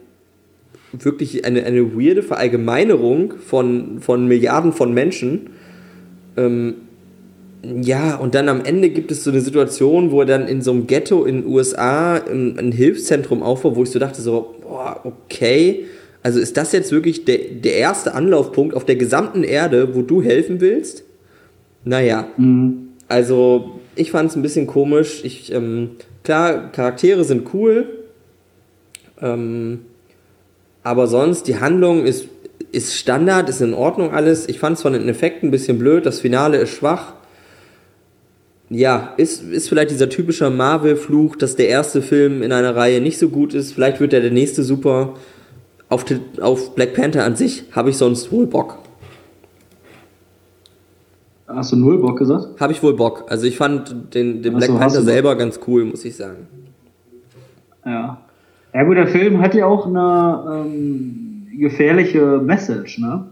wirklich eine, eine weirde Verallgemeinerung von, von Milliarden von Menschen. Ähm, ja, und dann am Ende gibt es so eine Situation, wo er dann in so einem Ghetto in den USA ein, ein Hilfszentrum aufbaut, wo ich so dachte, so, boah, okay also ist das jetzt wirklich der, der erste Anlaufpunkt auf der gesamten Erde, wo du helfen willst? Naja, mhm. also ich fand es ein bisschen komisch. Ich, ähm, klar, Charaktere sind cool, ähm, aber sonst die Handlung ist, ist Standard, ist in Ordnung alles. Ich fand es von den Effekten ein bisschen blöd, das Finale ist schwach. Ja, ist, ist vielleicht dieser typische Marvel-Fluch, dass der erste Film in einer Reihe nicht so gut ist. Vielleicht wird der, der nächste super auf, die, auf Black Panther an sich habe ich sonst wohl Bock. Hast du null Bock gesagt? Habe ich wohl Bock. Also ich fand den, den Black so, Panther selber ganz cool, muss ich sagen. Ja. Ja gut, der Film hat ja auch eine ähm, gefährliche Message, ne?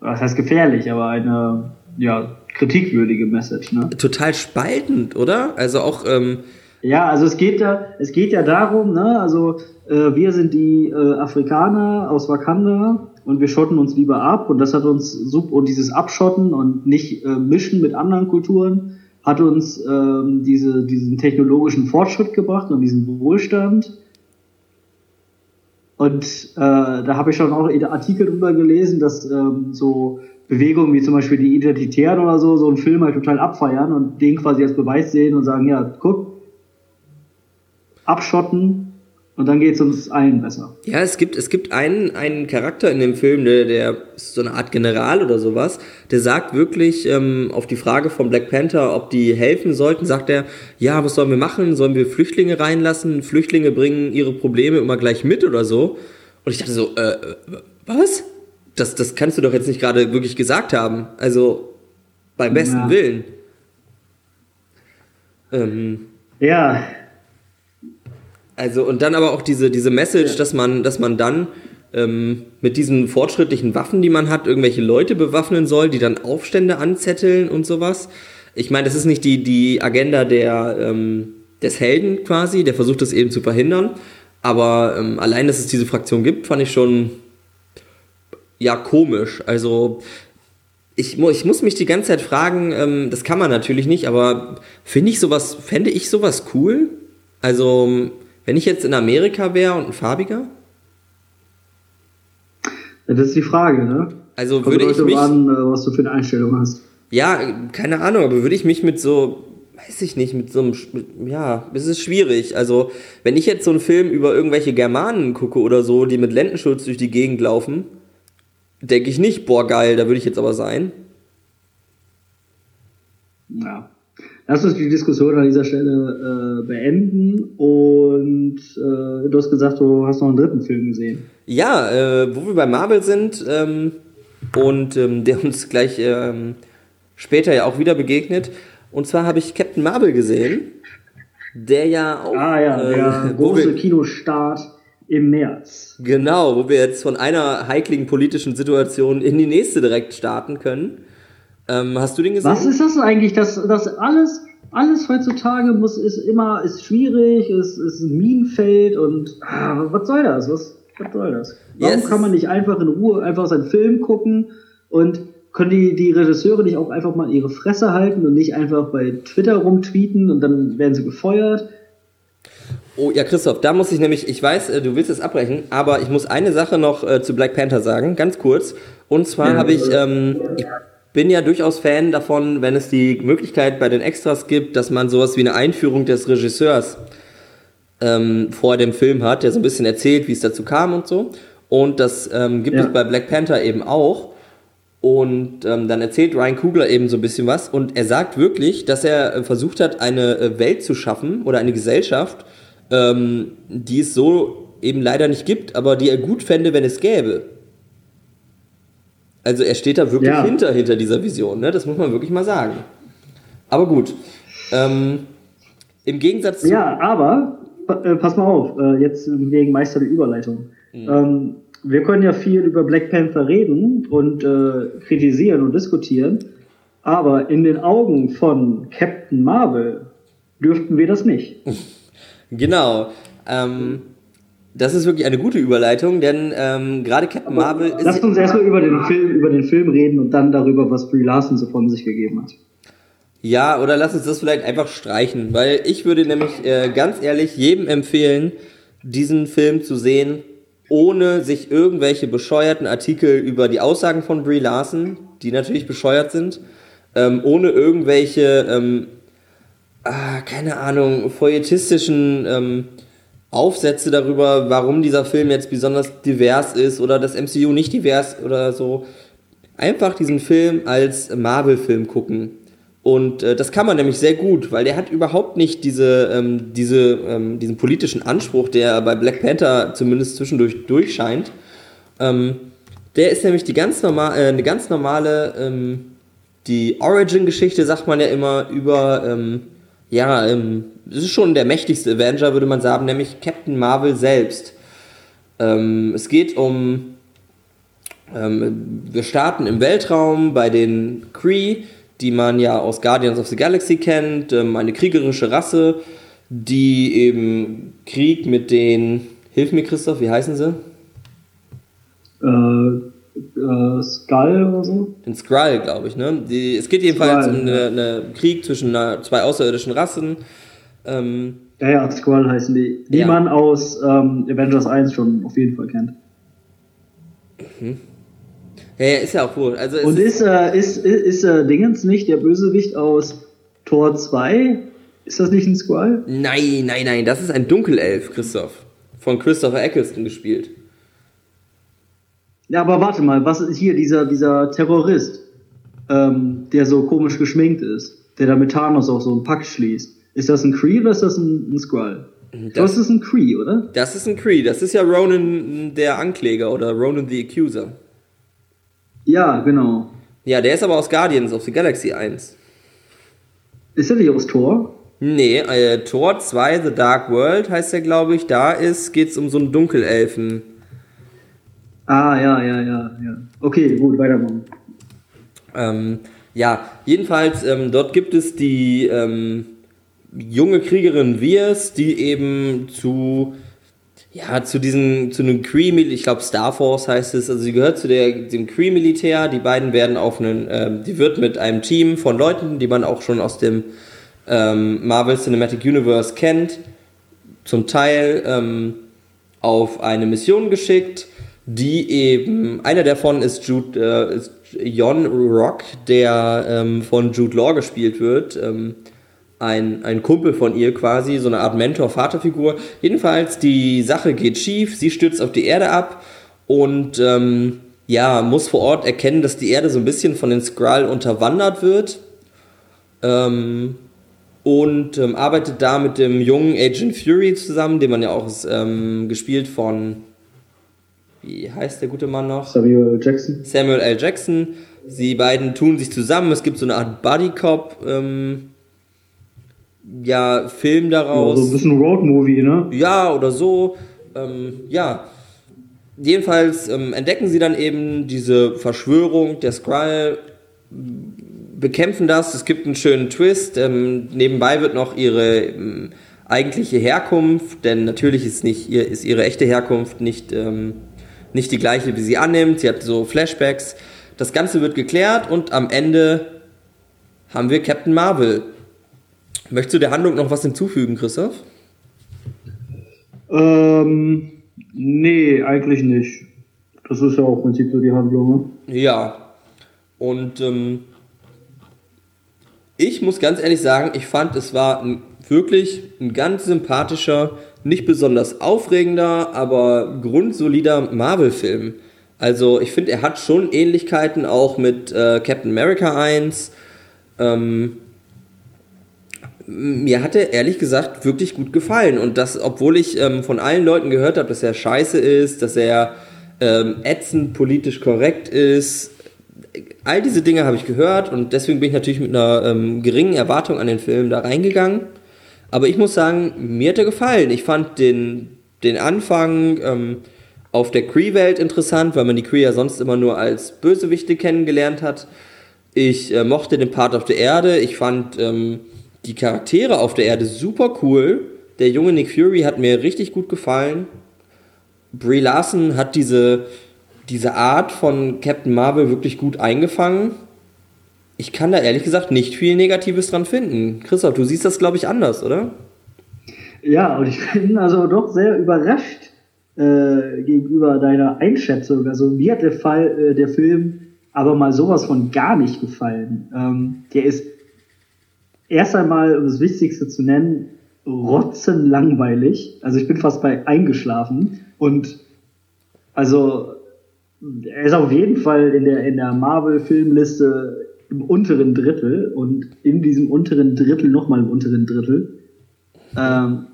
Was heißt gefährlich, aber eine ja, kritikwürdige Message, ne? Total spaltend, oder? Also auch. Ähm ja, also es geht ja, es geht ja darum, ne? Also äh, wir sind die äh, Afrikaner aus Wakanda und wir schotten uns lieber ab und das hat uns und dieses Abschotten und nicht äh, mischen mit anderen Kulturen hat uns ähm, diese, diesen technologischen Fortschritt gebracht und diesen Wohlstand und äh, da habe ich schon auch Artikel drüber gelesen, dass ähm, so Bewegungen wie zum Beispiel die Identitären oder so, so einen Film halt total abfeiern und den quasi als Beweis sehen und sagen, ja, guck, abschotten, und dann geht es uns allen besser. Ja, es gibt, es gibt einen, einen Charakter in dem Film, der, der ist so eine Art General oder sowas, der sagt wirklich ähm, auf die Frage von Black Panther, ob die helfen sollten, sagt er, ja, was sollen wir machen? Sollen wir Flüchtlinge reinlassen? Flüchtlinge bringen ihre Probleme immer gleich mit oder so. Und ich dachte so, äh, was? Das, das kannst du doch jetzt nicht gerade wirklich gesagt haben. Also, beim besten ja. Willen. Ähm, ja, also und dann aber auch diese, diese Message, ja. dass man, dass man dann ähm, mit diesen fortschrittlichen Waffen, die man hat, irgendwelche Leute bewaffnen soll, die dann Aufstände anzetteln und sowas. Ich meine, das ist nicht die, die Agenda der, ähm, des Helden quasi, der versucht das eben zu verhindern. Aber ähm, allein, dass es diese Fraktion gibt, fand ich schon ja komisch. Also ich, ich muss mich die ganze Zeit fragen, ähm, das kann man natürlich nicht, aber finde ich sowas, fände ich sowas cool? Also wenn ich jetzt in Amerika wäre und ein farbiger? Ja, das ist die Frage, ne? Also würde ich mich... An, äh, was du für eine Einstellung hast. Ja, keine Ahnung, aber würde ich mich mit so, weiß ich nicht, mit so einem, ja, es ist schwierig. Also, wenn ich jetzt so einen Film über irgendwelche Germanen gucke oder so, die mit Lendenschutz durch die Gegend laufen, denke ich nicht, boah, geil, da würde ich jetzt aber sein. Ja. Lass uns die Diskussion an dieser Stelle äh, beenden und äh, du hast gesagt, du hast noch einen dritten Film gesehen. Ja, äh, wo wir bei Marvel sind ähm, und ähm, der uns gleich ähm, später ja auch wieder begegnet. Und zwar habe ich Captain Marvel gesehen, der ja auch. Ah ja, äh, der große Kinostart im März. Genau, wo wir jetzt von einer heikligen politischen Situation in die nächste direkt starten können. Ähm, hast du den gesehen? Was ist das eigentlich? Das, das alles, alles heutzutage muss, ist immer, ist schwierig, ist, ist ein Minenfeld und ah, was soll das? Was, was soll das? Warum yes. kann man nicht einfach in Ruhe einfach seinen Film gucken und können die, die Regisseure nicht auch einfach mal ihre Fresse halten und nicht einfach bei Twitter rumtweeten und dann werden sie gefeuert? Oh ja, Christoph, da muss ich nämlich, ich weiß, äh, du willst es abbrechen, aber ich muss eine Sache noch äh, zu Black Panther sagen, ganz kurz. Und zwar ja, habe ich, ähm, ich bin ja durchaus Fan davon, wenn es die Möglichkeit bei den Extras gibt, dass man sowas wie eine Einführung des Regisseurs ähm, vor dem Film hat, der so ein bisschen erzählt, wie es dazu kam und so. Und das ähm, gibt ja. es bei Black Panther eben auch. Und ähm, dann erzählt Ryan Kugler eben so ein bisschen was. Und er sagt wirklich, dass er äh, versucht hat, eine äh, Welt zu schaffen oder eine Gesellschaft, ähm, die es so eben leider nicht gibt, aber die er gut fände, wenn es gäbe. Also er steht da wirklich ja. hinter, hinter dieser Vision, ne? das muss man wirklich mal sagen. Aber gut. Ähm, Im Gegensatz zu. Ja, aber, äh, pass mal auf, äh, jetzt wegen Meister der Überleitung. Mhm. Ähm, wir können ja viel über Black Panther reden und äh, kritisieren und diskutieren, aber in den Augen von Captain Marvel dürften wir das nicht. genau. Ähm, das ist wirklich eine gute Überleitung, denn ähm, gerade Captain Aber Marvel ist. Lasst uns erstmal über den Film, über den Film reden und dann darüber, was Brie Larson so von sich gegeben hat. Ja, oder lass uns das vielleicht einfach streichen, weil ich würde nämlich äh, ganz ehrlich jedem empfehlen, diesen Film zu sehen, ohne sich irgendwelche bescheuerten Artikel über die Aussagen von Brie Larson, die natürlich bescheuert sind, ähm, ohne irgendwelche, ähm, ah, keine Ahnung, feuilletistischen ähm, Aufsätze darüber, warum dieser Film jetzt besonders divers ist oder das MCU nicht divers oder so. Einfach diesen Film als Marvel-Film gucken. Und äh, das kann man nämlich sehr gut, weil der hat überhaupt nicht diese, ähm, diese, ähm, diesen politischen Anspruch, der bei Black Panther zumindest zwischendurch durchscheint. Ähm, der ist nämlich die ganz normal, äh, eine ganz normale, ähm, die Origin-Geschichte, sagt man ja immer, über ähm, ja, ähm, es ist schon der mächtigste Avenger, würde man sagen, nämlich Captain Marvel selbst. Ähm, es geht um, ähm, wir starten im Weltraum bei den Kree, die man ja aus Guardians of the Galaxy kennt, ähm, eine kriegerische Rasse, die eben Krieg mit den, hilf mir Christoph, wie heißen sie? Äh, äh, Skull oder so? Den Skrull, glaube ich, ne? Die, es geht jedenfalls Skrull, um einen eine Krieg zwischen einer, zwei außerirdischen Rassen. Ähm, ja, ja, Skrull heißen die. Die ja. man aus ähm, Avengers 1 schon auf jeden Fall kennt. Mhm. Ja, ja, ist ja auch wohl. Also Und ist, äh, ist, ist, ist äh, Dingens nicht der Bösewicht aus Tor 2? Ist das nicht ein Skrull? Nein, nein, nein, das ist ein Dunkelelf, Christoph. Von Christopher Eccleston gespielt. Ja, aber warte mal, was ist hier dieser, dieser Terrorist, ähm, der so komisch geschminkt ist, der da mit Thanos auch so einen Pakt schließt? Ist das ein Kree oder ist das ein, ein Skrull? Das, das ist ein Kree, oder? Das ist ein Kree. Das ist ja Ronan der Ankläger oder Ronan the Accuser. Ja, genau. Ja, der ist aber aus Guardians of the Galaxy 1. Ist er nicht aus Thor? Nee, äh, Tor 2, The Dark World heißt der, glaube ich. Da geht es um so einen Dunkelelfen. Ah, ja, ja, ja, ja. Okay, gut, weitermachen. Ähm, ja, jedenfalls, ähm, dort gibt es die ähm, junge Kriegerin Viers, die eben zu, ja, zu diesem, zu einem Cree, ich glaube Star Force heißt es, also sie gehört zu der, dem Cree-Militär, die beiden werden auf einen, ähm, die wird mit einem Team von Leuten, die man auch schon aus dem ähm, Marvel Cinematic Universe kennt, zum Teil ähm, auf eine Mission geschickt die eben, einer davon ist Jude, äh, ist Jon Rock, der ähm, von Jude Law gespielt wird. Ähm, ein, ein Kumpel von ihr quasi, so eine Art Mentor-Vaterfigur. Jedenfalls, die Sache geht schief, sie stürzt auf die Erde ab und ähm, ja, muss vor Ort erkennen, dass die Erde so ein bisschen von den Skrull unterwandert wird. Ähm, und ähm, arbeitet da mit dem jungen Agent Fury zusammen, den man ja auch ähm, gespielt von wie heißt der gute Mann noch? Samuel L. Jackson. Samuel L. Jackson. Sie beiden tun sich zusammen. Es gibt so eine Art Buddy Cop. Ähm, ja, Film daraus. Ja, so ein bisschen Road-Movie, ne? Ja, oder so. Ähm, ja. Jedenfalls ähm, entdecken sie dann eben diese Verschwörung der Skrull, bekämpfen das. Es gibt einen schönen Twist. Ähm, nebenbei wird noch ihre ähm, eigentliche Herkunft, denn natürlich ist, nicht, ist ihre echte Herkunft nicht ähm, nicht die gleiche, wie sie annimmt. Sie hat so Flashbacks. Das Ganze wird geklärt und am Ende haben wir Captain Marvel. Möchtest du der Handlung noch was hinzufügen, Christoph? Ähm, nee, eigentlich nicht. Das ist ja auch im Prinzip so die Handlung. Ne? Ja. Und ähm, ich muss ganz ehrlich sagen, ich fand, es war ein, wirklich ein ganz sympathischer nicht besonders aufregender, aber grundsolider Marvel-Film. Also ich finde, er hat schon Ähnlichkeiten auch mit äh, Captain America 1. Ähm, mir hat er ehrlich gesagt wirklich gut gefallen. Und das, obwohl ich ähm, von allen Leuten gehört habe, dass er scheiße ist, dass er ähm, ätzend politisch korrekt ist. All diese Dinge habe ich gehört und deswegen bin ich natürlich mit einer ähm, geringen Erwartung an den Film da reingegangen. Aber ich muss sagen, mir hat er gefallen. Ich fand den, den Anfang ähm, auf der Cree-Welt interessant, weil man die Cree ja sonst immer nur als Bösewichte kennengelernt hat. Ich äh, mochte den Part auf der Erde. Ich fand ähm, die Charaktere auf der Erde super cool. Der junge Nick Fury hat mir richtig gut gefallen. Brie Larson hat diese, diese Art von Captain Marvel wirklich gut eingefangen ich kann da ehrlich gesagt nicht viel Negatives dran finden. Christoph, du siehst das, glaube ich, anders, oder? Ja, und ich bin also doch sehr überrascht äh, gegenüber deiner Einschätzung. Also mir hat der Fall, äh, der Film aber mal sowas von gar nicht gefallen. Ähm, der ist erst einmal, um das Wichtigste zu nennen, rotzenlangweilig. Also ich bin fast bei eingeschlafen und also er ist auf jeden Fall in der, in der Marvel-Filmliste im unteren Drittel und in diesem unteren Drittel nochmal im unteren Drittel. Ähm,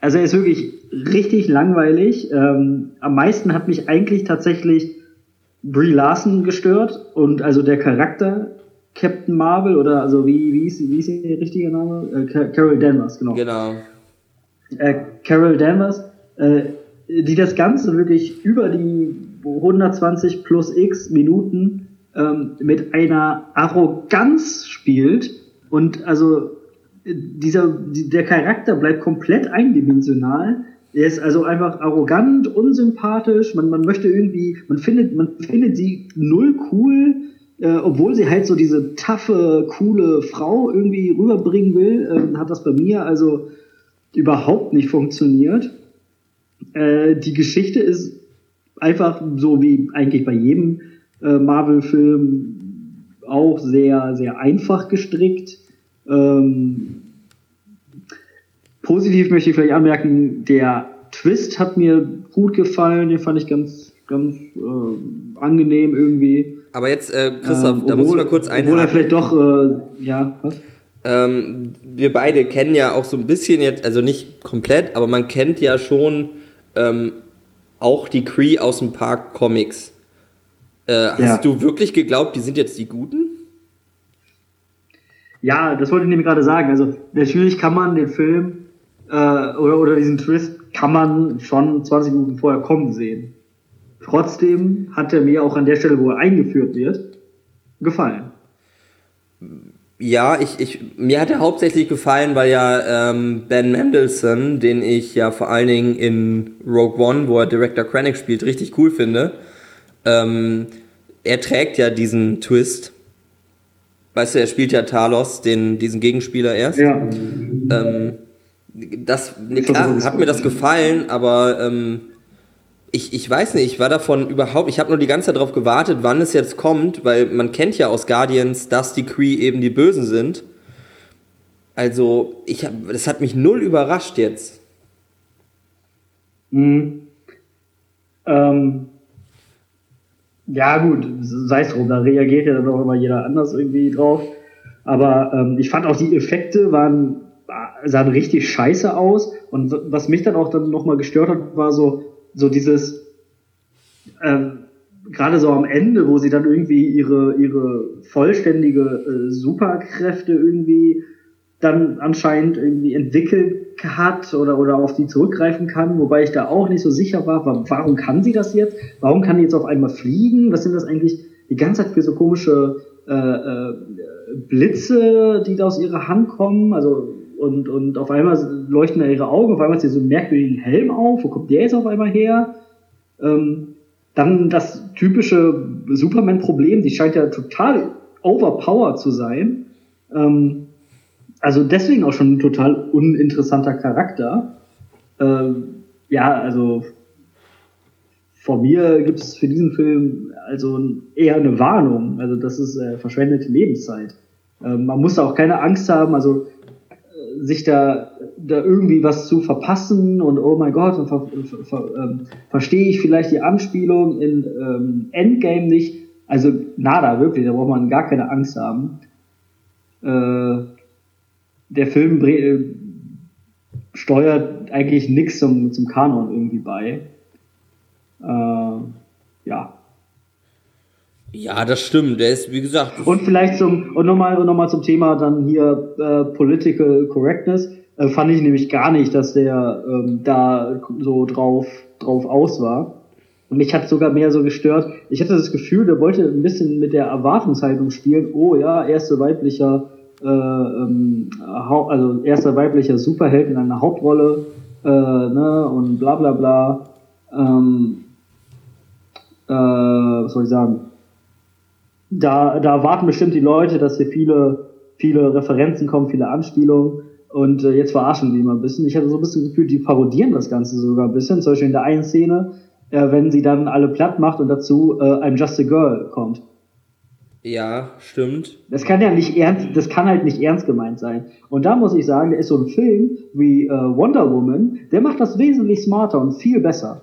also er ist wirklich richtig langweilig. Ähm, am meisten hat mich eigentlich tatsächlich Brie Larson gestört und also der Charakter, Captain Marvel oder also wie, wie, ist, wie ist ihr richtiger Name? Äh, Carol Danvers, genau. Genau. Äh, Carol Danvers, äh, die das Ganze wirklich über die 120 plus x Minuten ähm, mit einer Arroganz spielt und also dieser, der Charakter bleibt komplett eindimensional. Er ist also einfach arrogant, unsympathisch. Man, man möchte irgendwie, man findet, man findet sie null cool, äh, obwohl sie halt so diese taffe, coole Frau irgendwie rüberbringen will. Äh, hat das bei mir also überhaupt nicht funktioniert. Äh, die Geschichte ist einfach so wie eigentlich bei jedem äh, Marvel-Film auch sehr, sehr einfach gestrickt. Ähm, positiv möchte ich vielleicht anmerken, der Twist hat mir gut gefallen, den fand ich ganz, ganz äh, angenehm irgendwie. Aber jetzt, äh, Christoph, ähm, da muss ich mal kurz einhaken. Obwohl er vielleicht doch, äh, ja, was? Ähm, wir beide kennen ja auch so ein bisschen jetzt, also nicht komplett, aber man kennt ja schon ähm, auch die Cree aus ein paar Comics. Äh, hast ja. du wirklich geglaubt, die sind jetzt die Guten? Ja, das wollte ich nämlich gerade sagen. Also natürlich kann man den Film äh, oder, oder diesen Twist kann man schon 20 Minuten vorher kommen sehen. Trotzdem hat er mir auch an der Stelle, wo er eingeführt wird, gefallen. Ja, ich, ich, mir hat er hauptsächlich gefallen, weil ja ähm, Ben Mendelssohn, den ich ja vor allen Dingen in Rogue One, wo er Director Krennic spielt, richtig cool finde. Ähm, er trägt ja diesen Twist. Weißt du, er spielt ja Talos, den, diesen Gegenspieler erst. Ja. Ähm, das, klar, hat mir das gefallen, aber ähm, ich, ich weiß nicht, ich war davon überhaupt, ich habe nur die ganze Zeit darauf gewartet, wann es jetzt kommt, weil man kennt ja aus Guardians, dass die Kree eben die Bösen sind. Also, ich hab, das hat mich null überrascht jetzt. Mhm. Ähm, ja, gut, sei es drum, da reagiert ja dann auch immer jeder anders irgendwie drauf. Aber ähm, ich fand auch die Effekte waren, sahen richtig scheiße aus. Und was mich dann auch dann nochmal gestört hat, war so, so dieses, ähm, gerade so am Ende, wo sie dann irgendwie ihre, ihre vollständige äh, Superkräfte irgendwie dann anscheinend irgendwie entwickelt hat oder, oder auf die zurückgreifen kann, wobei ich da auch nicht so sicher war, warum kann sie das jetzt? Warum kann die jetzt auf einmal fliegen? Was sind das eigentlich die ganze Zeit für so komische äh, äh, Blitze, die da aus ihrer Hand kommen? Also und, und auf einmal leuchten da ihre Augen, auf einmal hat sie so einen merkwürdigen Helm auf, wo kommt der jetzt auf einmal her? Ähm, dann das typische Superman-Problem, die scheint ja total overpowered zu sein. Ähm, also deswegen auch schon ein total uninteressanter Charakter. Ähm, ja, also von mir gibt es für diesen Film also eher eine Warnung. Also das ist äh, verschwendete Lebenszeit. Ähm, man muss auch keine Angst haben. Also sich da, da irgendwie was zu verpassen und oh mein Gott, und ver, ver, ähm, verstehe ich vielleicht die Anspielung in ähm, Endgame nicht. Also nada, wirklich, da braucht man gar keine Angst haben. Äh, der Film äh, steuert eigentlich nichts zum, zum Kanon irgendwie bei. Äh, ja. Ja, das stimmt. Der ist, wie gesagt. Und vielleicht zum, und nochmal noch mal zum Thema dann hier äh, Political Correctness. Äh, fand ich nämlich gar nicht, dass der ähm, da so drauf, drauf aus war. Und mich hat sogar mehr so gestört. Ich hatte das Gefühl, der wollte ein bisschen mit der Erwartungshaltung spielen. Oh ja, erster weiblicher, äh, ähm, also erster weiblicher Superheld in einer Hauptrolle, äh, ne, und bla bla bla. Ähm, äh, was soll ich sagen? da, da warten bestimmt die Leute, dass hier viele, viele Referenzen kommen, viele Anspielungen. Und äh, jetzt verarschen die immer ein bisschen. Ich hatte so ein bisschen gefühlt, die parodieren das Ganze sogar ein bisschen. Zum Beispiel in der einen Szene, äh, wenn sie dann alle platt macht und dazu äh, I'm Just a Girl kommt. Ja, stimmt. Das kann ja nicht ernst, das kann halt nicht ernst gemeint sein. Und da muss ich sagen, da ist so ein Film wie äh, Wonder Woman, der macht das wesentlich smarter und viel besser.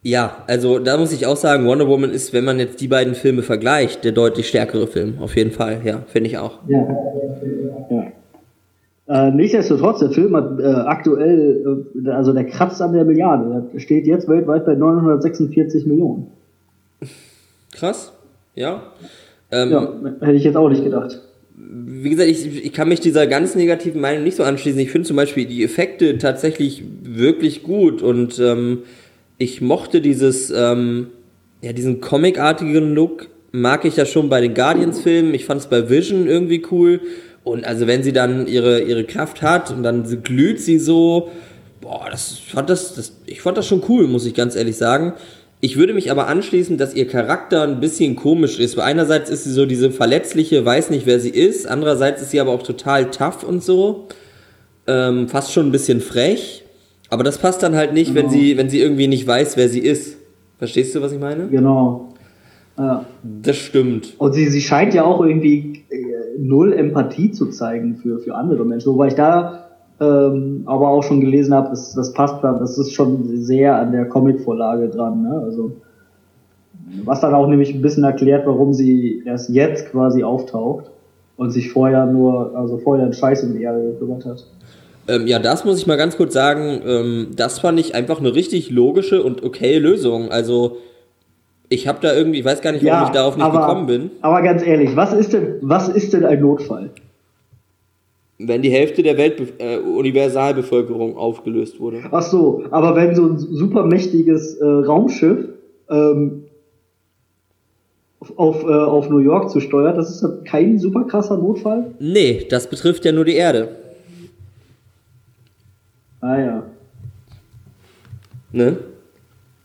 Ja, also da muss ich auch sagen, Wonder Woman ist, wenn man jetzt die beiden Filme vergleicht, der deutlich stärkere Film. Auf jeden Fall, ja, finde ich auch. Ja. ja. Äh, nichtsdestotrotz, der Film hat äh, aktuell, äh, also der kratzt an der Milliarde. Der steht jetzt weltweit bei 946 Millionen. Krass. Ja. Ähm, ja, hätte ich jetzt auch nicht gedacht. Wie gesagt, ich, ich kann mich dieser ganz negativen Meinung nicht so anschließen. Ich finde zum Beispiel die Effekte tatsächlich wirklich gut und ähm, ich mochte dieses, ähm, ja, diesen comicartigen Look, mag ich ja schon bei den Guardians-Filmen. Ich fand es bei Vision irgendwie cool. Und also wenn sie dann ihre, ihre Kraft hat und dann glüht sie so, boah, das fand das, das, ich fand das schon cool, muss ich ganz ehrlich sagen. Ich würde mich aber anschließen, dass ihr Charakter ein bisschen komisch ist. Weil einerseits ist sie so diese verletzliche, weiß nicht, wer sie ist. Andererseits ist sie aber auch total tough und so. Ähm, fast schon ein bisschen frech. Aber das passt dann halt nicht, genau. wenn sie, wenn sie irgendwie nicht weiß, wer sie ist. Verstehst du, was ich meine? Genau. Ja. Das stimmt. Und sie, sie scheint ja auch irgendwie äh, null Empathie zu zeigen für, für andere Menschen. Wobei ich da ähm, aber auch schon gelesen habe, das, das passt dann, das ist schon sehr an der Comic-Vorlage dran. Ne? Also, was dann auch nämlich ein bisschen erklärt, warum sie erst jetzt quasi auftaucht und sich vorher nur, also vorher den Scheiß um die Erde gekümmert hat. Ähm, ja, das muss ich mal ganz kurz sagen. Ähm, das fand ich einfach eine richtig logische und okay Lösung. Also ich habe da irgendwie, ich weiß gar nicht, warum ja, ich darauf nicht aber, gekommen bin. Aber ganz ehrlich, was ist denn, was ist denn ein Notfall? Wenn die Hälfte der Weltuniversalbevölkerung äh, aufgelöst wurde. Ach so, aber wenn so ein supermächtiges äh, Raumschiff ähm, auf, äh, auf New York zu steuern, das ist kein super krasser Notfall? Nee, das betrifft ja nur die Erde. Ah ja. Ne?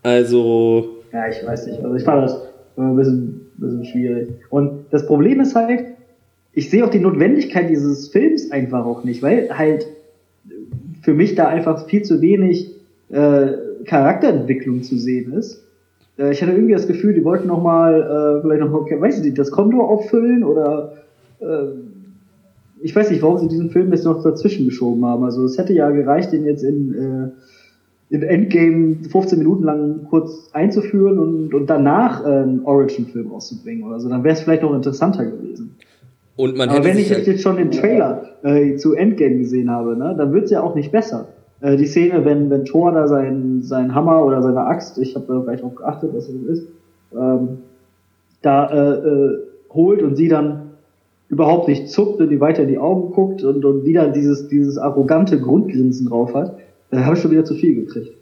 Also. Ja, ich weiß nicht. Also ich fand das ein bisschen, ein bisschen schwierig. Und das Problem ist halt, ich sehe auch die Notwendigkeit dieses Films einfach auch nicht, weil halt für mich da einfach viel zu wenig äh, Charakterentwicklung zu sehen ist. Äh, ich hatte irgendwie das Gefühl, die wollten noch mal äh, vielleicht noch mal, weiß ich nicht, das Konto auffüllen oder äh, ich weiß nicht, warum sie diesen Film jetzt noch dazwischen geschoben haben. Also es hätte ja gereicht, den jetzt in, äh, in Endgame 15 Minuten lang kurz einzuführen und, und danach äh, einen Origin-Film rauszubringen oder so. Dann wäre es vielleicht noch interessanter gewesen. Und man Aber wenn ich jetzt schon den Trailer äh, zu Endgame gesehen habe, ne, dann wird's ja auch nicht besser. Äh, die Szene, wenn, wenn Thor da seinen sein Hammer oder seine Axt, ich habe da vielleicht auch geachtet, was das ist, ähm, da äh, äh, holt und sie dann überhaupt nicht zuckt und die weiter in die Augen guckt und, und wieder dieses, dieses arrogante Grundgrinsen drauf hat, dann habe ich schon wieder zu viel gekriegt.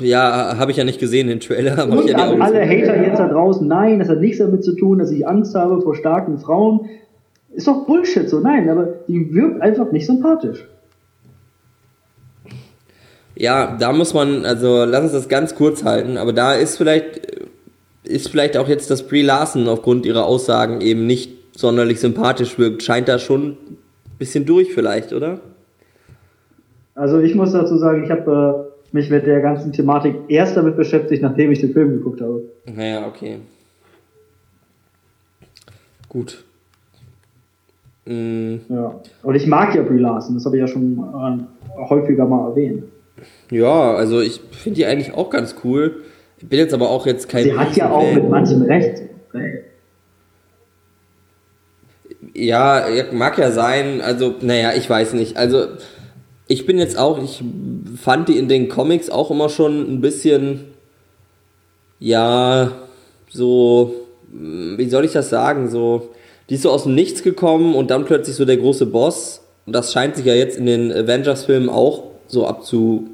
Ja, habe ich ja nicht gesehen, den Trailer. Aber und ich ja die alle Hater jetzt da draußen, nein, das hat nichts damit zu tun, dass ich Angst habe vor starken Frauen. Ist doch Bullshit so, nein, aber die wirkt einfach nicht sympathisch. Ja, da muss man, also lass uns das ganz kurz halten, aber da ist vielleicht, ist vielleicht auch jetzt das Brie Larson aufgrund ihrer Aussagen eben nicht sonderlich sympathisch wirkt, scheint da schon ein bisschen durch vielleicht, oder? Also ich muss dazu sagen, ich habe äh, mich mit der ganzen Thematik erst damit beschäftigt, nachdem ich den Film geguckt habe. Naja, okay. Gut. Mhm. Ja. Und ich mag ja Brie Larson, das habe ich ja schon äh, häufiger mal erwähnt. Ja, also ich finde die eigentlich auch ganz cool. Ich bin jetzt aber auch jetzt kein. Sie hat ja auch mit manchen recht. Ja, mag ja sein. Also, naja, ich weiß nicht. Also, ich bin jetzt auch, ich fand die in den Comics auch immer schon ein bisschen, ja, so, wie soll ich das sagen, so, die ist so aus dem Nichts gekommen und dann plötzlich so der große Boss. Und das scheint sich ja jetzt in den Avengers-Filmen auch so abzu,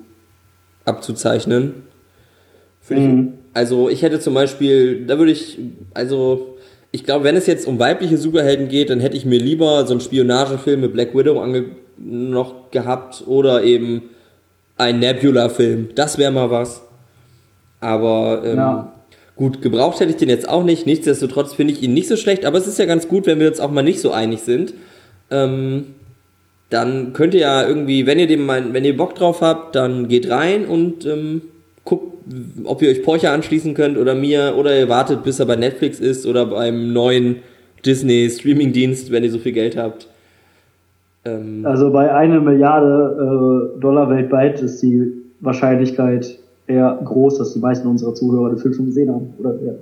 abzuzeichnen. Mhm. Ich, also ich hätte zum Beispiel, da würde ich, also ich glaube, wenn es jetzt um weibliche Superhelden geht, dann hätte ich mir lieber so einen Spionagefilm mit Black Widow ange noch gehabt oder eben ein Nebula-Film. Das wäre mal was. Aber ähm, ja. gut, gebraucht hätte ich den jetzt auch nicht. Nichtsdestotrotz finde ich ihn nicht so schlecht, aber es ist ja ganz gut, wenn wir uns auch mal nicht so einig sind. Ähm, dann könnt ihr ja irgendwie, wenn ihr dem mal, wenn ihr Bock drauf habt, dann geht rein und ähm, guckt, ob ihr euch Porcher anschließen könnt oder mir, oder ihr wartet, bis er bei Netflix ist oder beim neuen Disney Streaming-Dienst, wenn ihr so viel Geld habt. Ähm also bei einer Milliarde äh, Dollar weltweit ist die Wahrscheinlichkeit eher groß, dass die meisten unserer Zuhörer den Film schon gesehen haben. Oder, ja.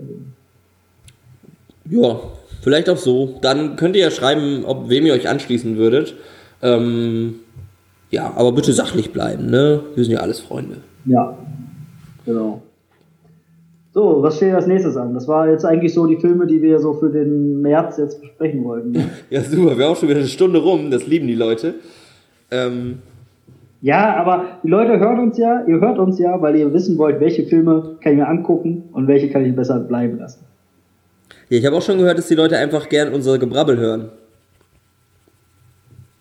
ja, vielleicht auch so. Dann könnt ihr ja schreiben, ob wem ihr euch anschließen würdet. Ähm, ja, aber bitte sachlich bleiben, ne? Wir sind ja alles Freunde. Ja, genau. So, was steht als nächstes an? Das war jetzt eigentlich so die Filme, die wir so für den März jetzt besprechen wollten. ja, super. Wir haben auch schon wieder eine Stunde rum. Das lieben die Leute. Ähm, ja, aber die Leute hören uns ja, ihr hört uns ja, weil ihr wissen wollt, welche Filme kann ich mir angucken und welche kann ich besser bleiben lassen. Ja, ich habe auch schon gehört, dass die Leute einfach gern unser Gebrabbel hören.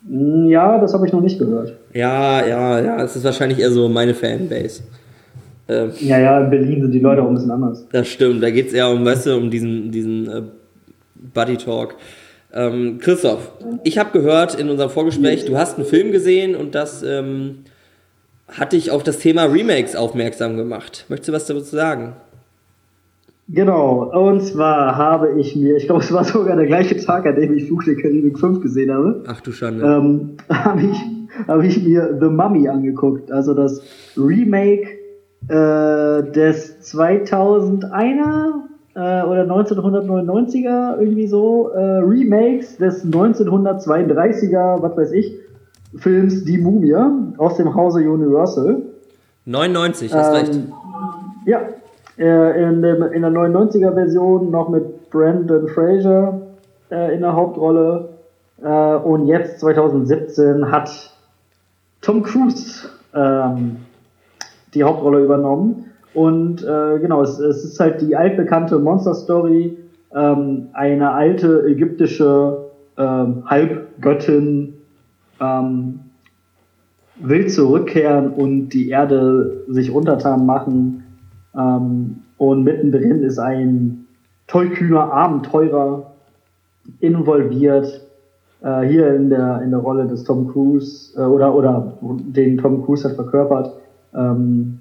Hm, ja, das habe ich noch nicht gehört. Ja, ja, ja, das ist wahrscheinlich eher so meine Fanbase. Ähm, ja, ja, in Berlin sind die Leute auch ein bisschen anders. Das stimmt, da geht es eher um, weißt du, um diesen, diesen äh, Buddy Talk. Ähm, Christoph, ich habe gehört in unserem Vorgespräch, du hast einen Film gesehen und das ähm, hat dich auf das Thema Remakes aufmerksam gemacht. Möchtest du was dazu sagen? Genau, und zwar habe ich mir, ich glaube, es war sogar der gleiche Tag, an dem ich Flug der Karibik 5 gesehen habe. Ach du Schande. Ähm, habe ich, hab ich mir The Mummy angeguckt, also das Remake äh, des 2001er äh, oder 1999er, irgendwie so, äh, Remakes des 1932er, was weiß ich, Films Die Mumie aus dem Hause Universal. 99, hast ähm, recht. Ja, äh, in, dem, in der 99er Version noch mit Brandon Fraser äh, in der Hauptrolle. Äh, und jetzt 2017 hat Tom Cruise ähm, die Hauptrolle übernommen. Und äh, genau, es, es ist halt die altbekannte Monster-Story, ähm, eine alte ägyptische ähm, Halbgöttin ähm, will zurückkehren und die Erde sich untertan machen. Ähm, und mittendrin ist ein tollkühner Abenteurer involviert. Äh, hier in der, in der Rolle des Tom Cruise äh, oder, oder den Tom Cruise hat verkörpert. Ähm,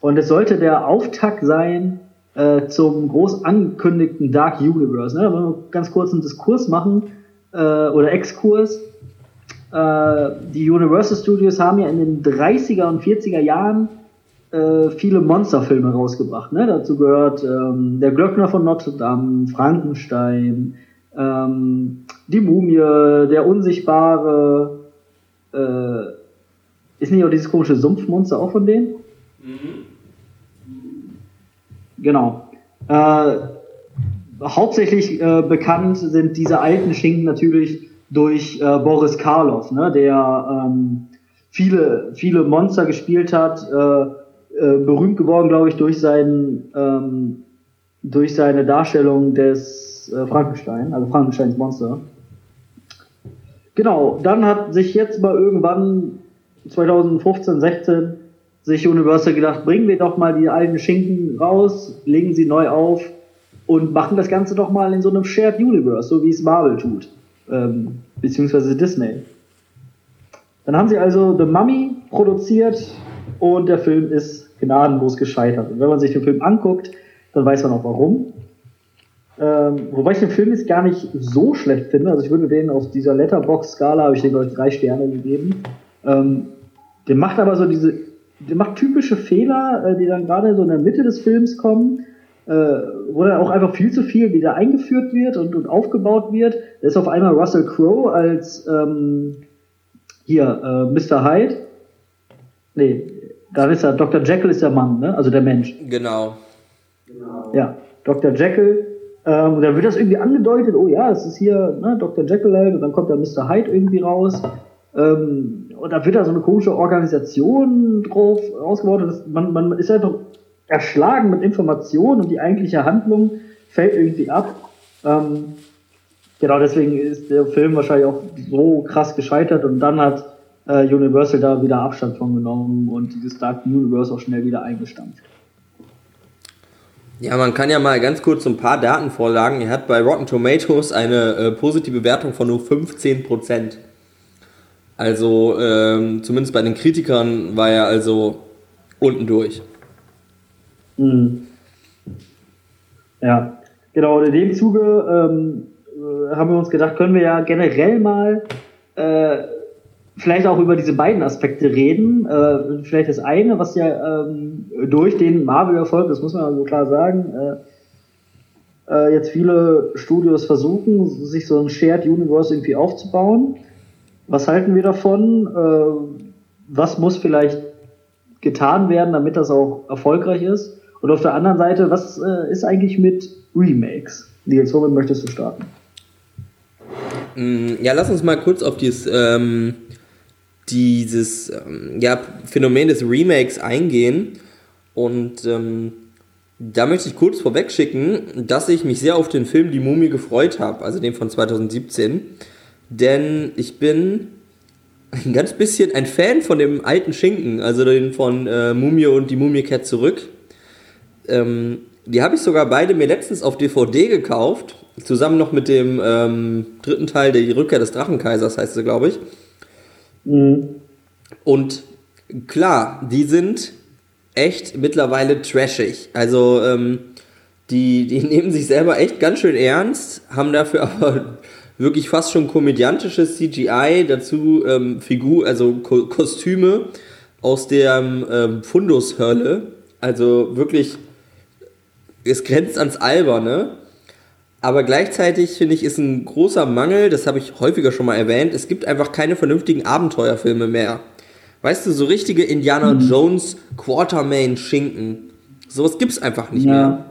und es sollte der Auftakt sein äh, zum groß angekündigten Dark Universe. Ne? Wenn wir ganz kurz einen Diskurs machen äh, oder Exkurs. Äh, die Universal Studios haben ja in den 30er und 40er Jahren äh, viele Monsterfilme rausgebracht. Ne? Dazu gehört ähm, Der Glöckner von Notre Dame, Frankenstein, ähm, Die Mumie, Der Unsichtbare, äh, ist nicht auch dieses komische Sumpfmonster auch von denen? Mhm. Genau. Äh, hauptsächlich äh, bekannt sind diese alten Schinken natürlich durch äh, Boris Karloff, ne, der ähm, viele, viele Monster gespielt hat, äh, äh, berühmt geworden, glaube ich, durch seinen, ähm, durch seine Darstellung des äh, Frankenstein, also Frankensteins Monster. Genau, dann hat sich jetzt mal irgendwann 2015, 16 sich Universal gedacht, bringen wir doch mal die alten Schinken raus, legen sie neu auf und machen das Ganze doch mal in so einem Shared Universe, so wie es Marvel tut, ähm, beziehungsweise Disney. Dann haben sie also The Mummy produziert und der Film ist gnadenlos gescheitert. Und wenn man sich den Film anguckt, dann weiß man auch warum. Ähm, wobei ich den Film jetzt gar nicht so schlecht finde. Also ich würde den auf dieser Letterbox-Skala, habe ich den, glaube ich, drei Sterne gegeben. Ähm, der macht aber so diese, der macht typische Fehler, äh, die dann gerade so in der Mitte des Films kommen, äh, wo dann auch einfach viel zu viel wieder eingeführt wird und, und aufgebaut wird. Da ist auf einmal Russell Crowe als ähm, hier äh, Mr. Hyde. Nee, da ist er, Dr. Jekyll ist der Mann, ne? Also der Mensch. Genau. Ja, Dr. Jekyll. Ähm, da wird das irgendwie angedeutet, oh ja, es ist hier ne, Dr. Jekyll halt, und dann kommt der Mr. Hyde irgendwie raus. Ähm, und da wird da so eine komische Organisation drauf ausgebaut. Man, man ist einfach erschlagen mit Informationen und die eigentliche Handlung fällt irgendwie ab. Ähm, genau deswegen ist der Film wahrscheinlich auch so krass gescheitert und dann hat äh, Universal da wieder Abstand von genommen und dieses Dark Universe auch schnell wieder eingestampft. Ja, man kann ja mal ganz kurz ein paar Daten vorlagen. Er hat bei Rotten Tomatoes eine äh, positive Wertung von nur 15 Prozent. Also ähm, zumindest bei den Kritikern war er also unten durch. Mhm. Ja, genau. In dem Zuge ähm, äh, haben wir uns gedacht, können wir ja generell mal äh, vielleicht auch über diese beiden Aspekte reden. Äh, vielleicht das eine, was ja ähm, durch den Marvel-Erfolg, das muss man also klar sagen, äh, äh, jetzt viele Studios versuchen, sich so ein Shared Universe irgendwie aufzubauen. Was halten wir davon? Äh, was muss vielleicht getan werden, damit das auch erfolgreich ist? Und auf der anderen Seite, was äh, ist eigentlich mit Remakes? Nils, womit möchtest du starten? Mm, ja, lass uns mal kurz auf dieses, ähm, dieses ähm, ja, Phänomen des Remakes eingehen. Und ähm, da möchte ich kurz vorweg schicken, dass ich mich sehr auf den Film Die Mumie gefreut habe, also den von 2017. Denn ich bin ein ganz bisschen ein Fan von dem alten Schinken, also den von äh, Mumie und die Mumie kehrt zurück. Ähm, die habe ich sogar beide mir letztens auf DVD gekauft, zusammen noch mit dem ähm, dritten Teil, der die Rückkehr des Drachenkaisers heißt sie, glaube ich. Mhm. Und klar, die sind echt mittlerweile trashig. Also ähm, die, die nehmen sich selber echt ganz schön ernst, haben dafür aber wirklich fast schon komödiantisches CGI, dazu ähm, Figur, also Ko Kostüme aus der ähm, Fundushölle. Also wirklich, es grenzt ans Alberne. Aber gleichzeitig finde ich, ist ein großer Mangel, das habe ich häufiger schon mal erwähnt, es gibt einfach keine vernünftigen Abenteuerfilme mehr. Weißt du, so richtige Indiana mhm. Jones Quartermain Schinken. Sowas gibt's einfach nicht ja. mehr.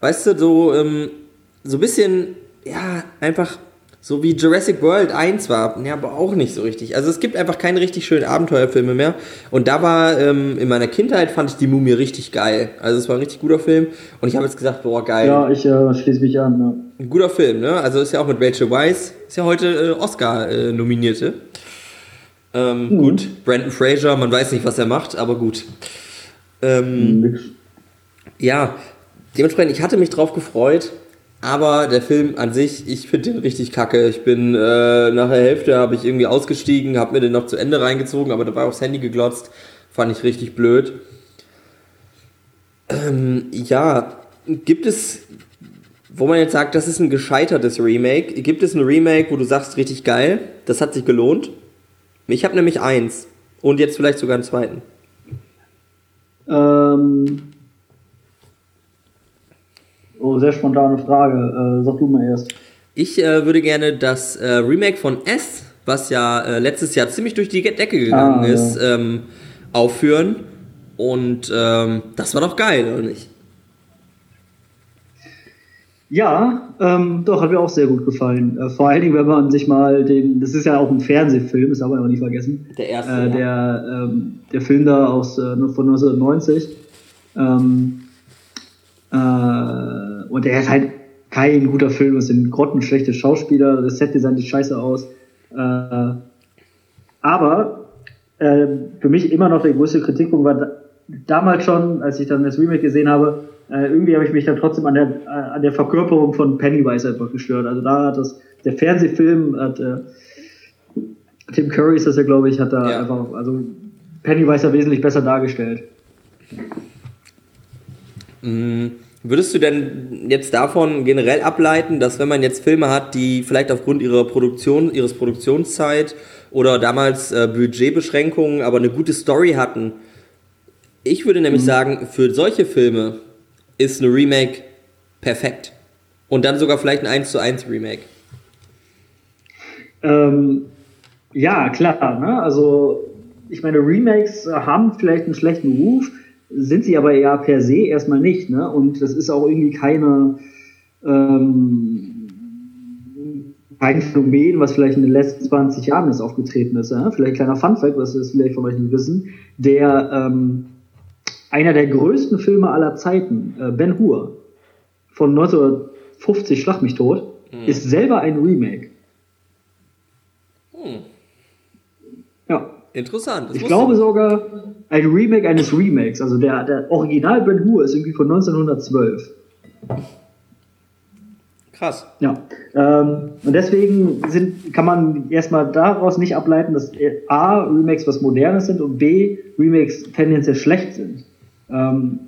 Weißt du, so, ähm, so ein bisschen, ja, einfach so wie Jurassic World 1 war, ja, aber auch nicht so richtig. Also es gibt einfach keine richtig schönen Abenteuerfilme mehr. Und da war, ähm, in meiner Kindheit fand ich die Mumie richtig geil. Also es war ein richtig guter Film. Und ich habe jetzt gesagt, boah, geil. Ja, ich äh, schließe mich an. Ja. Ein guter Film, ne? Also ist ja auch mit Rachel Weisz, ist ja heute äh, Oscar-Nominierte. Äh, ähm, mhm. Gut, Brandon Fraser, man weiß nicht, was er macht, aber gut. Ähm, mhm. Ja, dementsprechend, ich hatte mich drauf gefreut. Aber der Film an sich, ich finde den richtig kacke. Ich bin äh, nach der Hälfte habe ich irgendwie ausgestiegen, habe mir den noch zu Ende reingezogen, aber dabei aufs Handy geglotzt. Fand ich richtig blöd. Ähm, ja, gibt es, wo man jetzt sagt, das ist ein gescheitertes Remake, gibt es ein Remake, wo du sagst, richtig geil, das hat sich gelohnt? Ich habe nämlich eins und jetzt vielleicht sogar einen zweiten. Ähm, Oh, sehr spontane Frage. Äh, sag du mal erst. Ich äh, würde gerne das äh, Remake von S, was ja äh, letztes Jahr ziemlich durch die Decke gegangen ah, ist, ja. ähm, aufführen. Und ähm, das war doch geil, oder nicht? Ja, ähm, doch, hat mir auch sehr gut gefallen. Äh, vor allen Dingen, wenn man sich mal den, das ist ja auch ein Fernsehfilm, das darf man aber nicht vergessen. Der erste. Äh, der, ja. ähm, der Film da aus, äh, von 1990. Ähm, äh, und er ist halt kein guter Film, es sind grottenschlechte Schauspieler, das Setdesign sieht scheiße aus. Äh, aber äh, für mich immer noch der größte Kritikpunkt war da, damals schon, als ich dann das Remake gesehen habe, äh, irgendwie habe ich mich dann trotzdem an der, äh, an der Verkörperung von Pennywise einfach gestört. Also da hat das, der Fernsehfilm hat, äh, Tim Curry ist das ja, glaube ich, hat da ja. einfach, also Pennywise ja wesentlich besser dargestellt. Mhm. Würdest du denn jetzt davon generell ableiten, dass wenn man jetzt Filme hat, die vielleicht aufgrund ihrer Produktion, ihres Produktionszeit oder damals äh, Budgetbeschränkungen, aber eine gute Story hatten, ich würde nämlich mhm. sagen, für solche Filme ist eine Remake perfekt. Und dann sogar vielleicht ein 1 zu 1 Remake. Ähm, ja, klar. Ne? Also, ich meine, Remakes haben vielleicht einen schlechten Ruf sind sie aber ja per se erstmal nicht. Ne? Und das ist auch irgendwie keine, ähm, kein Phänomen, was vielleicht in den letzten 20 Jahren ist aufgetreten ist. Ja? Vielleicht ein kleiner Funfact, was wir vielleicht von euch nicht wissen. Der, ähm, einer der größten Filme aller Zeiten, äh, Ben Hur, von 1950 Schlag mich tot, mhm. ist selber ein Remake. Hm. Ja. Interessant. ich glaube sogar, ein Remake eines Remakes. Also der, der Original Ben Hur ist irgendwie von 1912. Krass. Ja. Ähm, und deswegen sind, kann man erstmal daraus nicht ableiten, dass A, Remakes was Modernes sind und B, Remakes tendenziell schlecht sind. Ähm,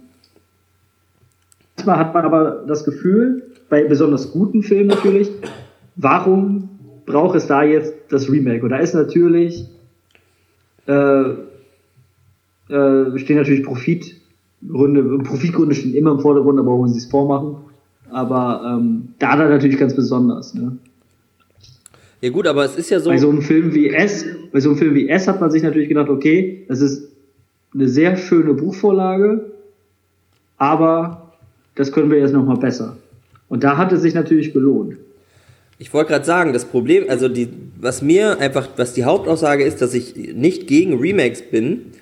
manchmal hat man aber das Gefühl, bei besonders guten Filmen natürlich, warum braucht es da jetzt das Remake? Und da ist natürlich äh, äh, stehen natürlich Profitgründe, Profitgründe stehen immer im Vordergrund, da brauchen sie es vormachen. Aber ähm, da dann natürlich ganz besonders. Ne? Ja gut, aber es ist ja so. Bei so einem Film wie S, bei so einem Film wie S hat man sich natürlich gedacht, okay, das ist eine sehr schöne Buchvorlage. aber das können wir jetzt nochmal besser. Und da hat es sich natürlich gelohnt. Ich wollte gerade sagen, das Problem, also die, was mir einfach, was die Hauptaussage ist, dass ich nicht gegen Remakes bin,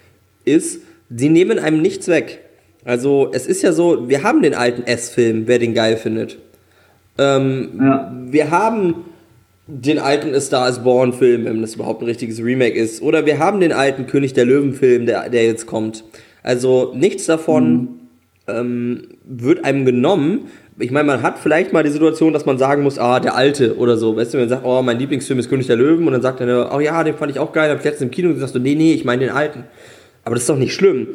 ist, sie nehmen einem nichts weg. Also es ist ja so, wir haben den alten S-Film, wer den geil findet. Ähm, ja. Wir haben den alten A Star is Born Film, wenn das überhaupt ein richtiges Remake ist. Oder wir haben den alten König der Löwen Film, der, der jetzt kommt. Also nichts davon mhm. Ähm, wird einem genommen. Ich meine, man hat vielleicht mal die Situation, dass man sagen muss, ah, der alte oder so. Weißt du, wenn man sagt, oh, mein Lieblingsfilm ist König der Löwen und dann sagt er, oh ja, den fand ich auch geil, hab ich letztens im Kino gesagt, so, nee, nee, ich meine den alten. Aber das ist doch nicht schlimm.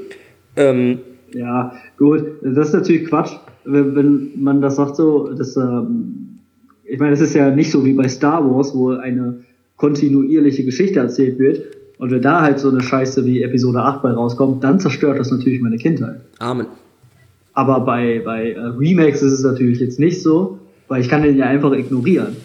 Ähm, ja, gut, das ist natürlich Quatsch, wenn, wenn man das sagt so, dass, ähm, ich meine, das ist ja nicht so wie bei Star Wars, wo eine kontinuierliche Geschichte erzählt wird. Und wenn da halt so eine Scheiße wie Episode 8 bei rauskommt, dann zerstört das natürlich meine Kindheit. Amen. Aber bei, bei äh, Remakes ist es natürlich jetzt nicht so, weil ich kann den ja einfach ignorieren.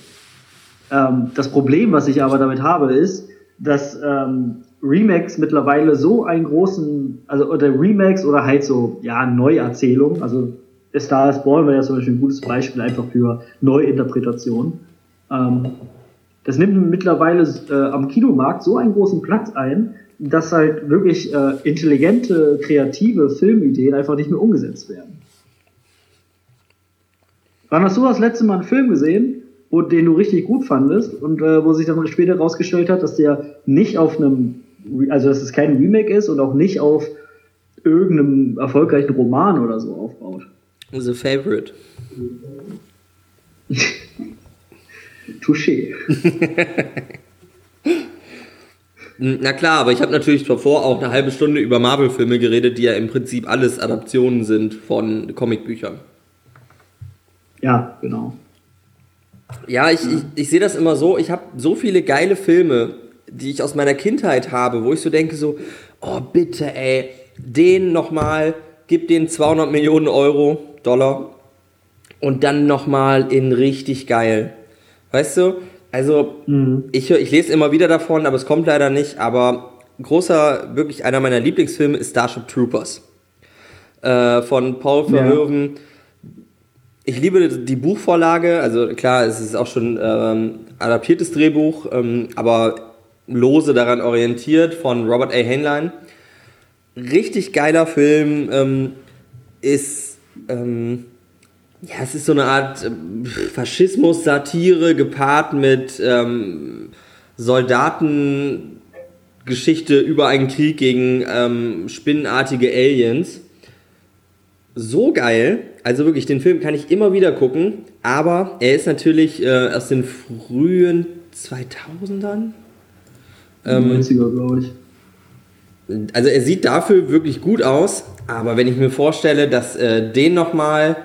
Ähm, das Problem, was ich aber damit habe, ist, dass ähm, Remakes mittlerweile so einen großen, also oder Remakes oder halt so, ja, Neuerzählungen, also Star is Born wäre ja zum Beispiel ein gutes Beispiel einfach für Neuinterpretation. Ähm, das nimmt mittlerweile äh, am Kinomarkt so einen großen Platz ein, dass halt wirklich äh, intelligente, kreative Filmideen einfach nicht mehr umgesetzt werden. Wann hast du das letzte Mal einen Film gesehen, wo, den du richtig gut fandest und äh, wo sich dann später herausgestellt hat, dass der nicht auf einem, also dass es kein Remake ist und auch nicht auf irgendeinem erfolgreichen Roman oder so aufbaut? The Favorite. Touché. Na klar, aber ich habe natürlich davor auch eine halbe Stunde über Marvel-Filme geredet, die ja im Prinzip alles Adaptionen sind von Comicbüchern. Ja, genau. Ja, ich, ich, ich sehe das immer so, ich habe so viele geile Filme, die ich aus meiner Kindheit habe, wo ich so denke so, oh bitte ey, den nochmal, gib den 200 Millionen Euro, Dollar und dann nochmal in richtig geil. Weißt du, also, mhm. ich, ich lese immer wieder davon, aber es kommt leider nicht. Aber großer, wirklich einer meiner Lieblingsfilme ist Starship Troopers. Äh, von Paul Verhoeven. Ja. Ich liebe die Buchvorlage. Also, klar, es ist auch schon ähm, adaptiertes Drehbuch, ähm, aber lose daran orientiert von Robert A. Heinlein. Richtig geiler Film. Ähm, ist. Ja, es ist so eine Art ähm, Faschismus-Satire gepaart mit ähm, Soldatengeschichte über einen Krieg gegen ähm, spinnenartige Aliens. So geil. Also wirklich, den Film kann ich immer wieder gucken. Aber er ist natürlich äh, aus den frühen 2000ern. Ähm, 90er, glaube ich. Also er sieht dafür wirklich gut aus. Aber wenn ich mir vorstelle, dass äh, den nochmal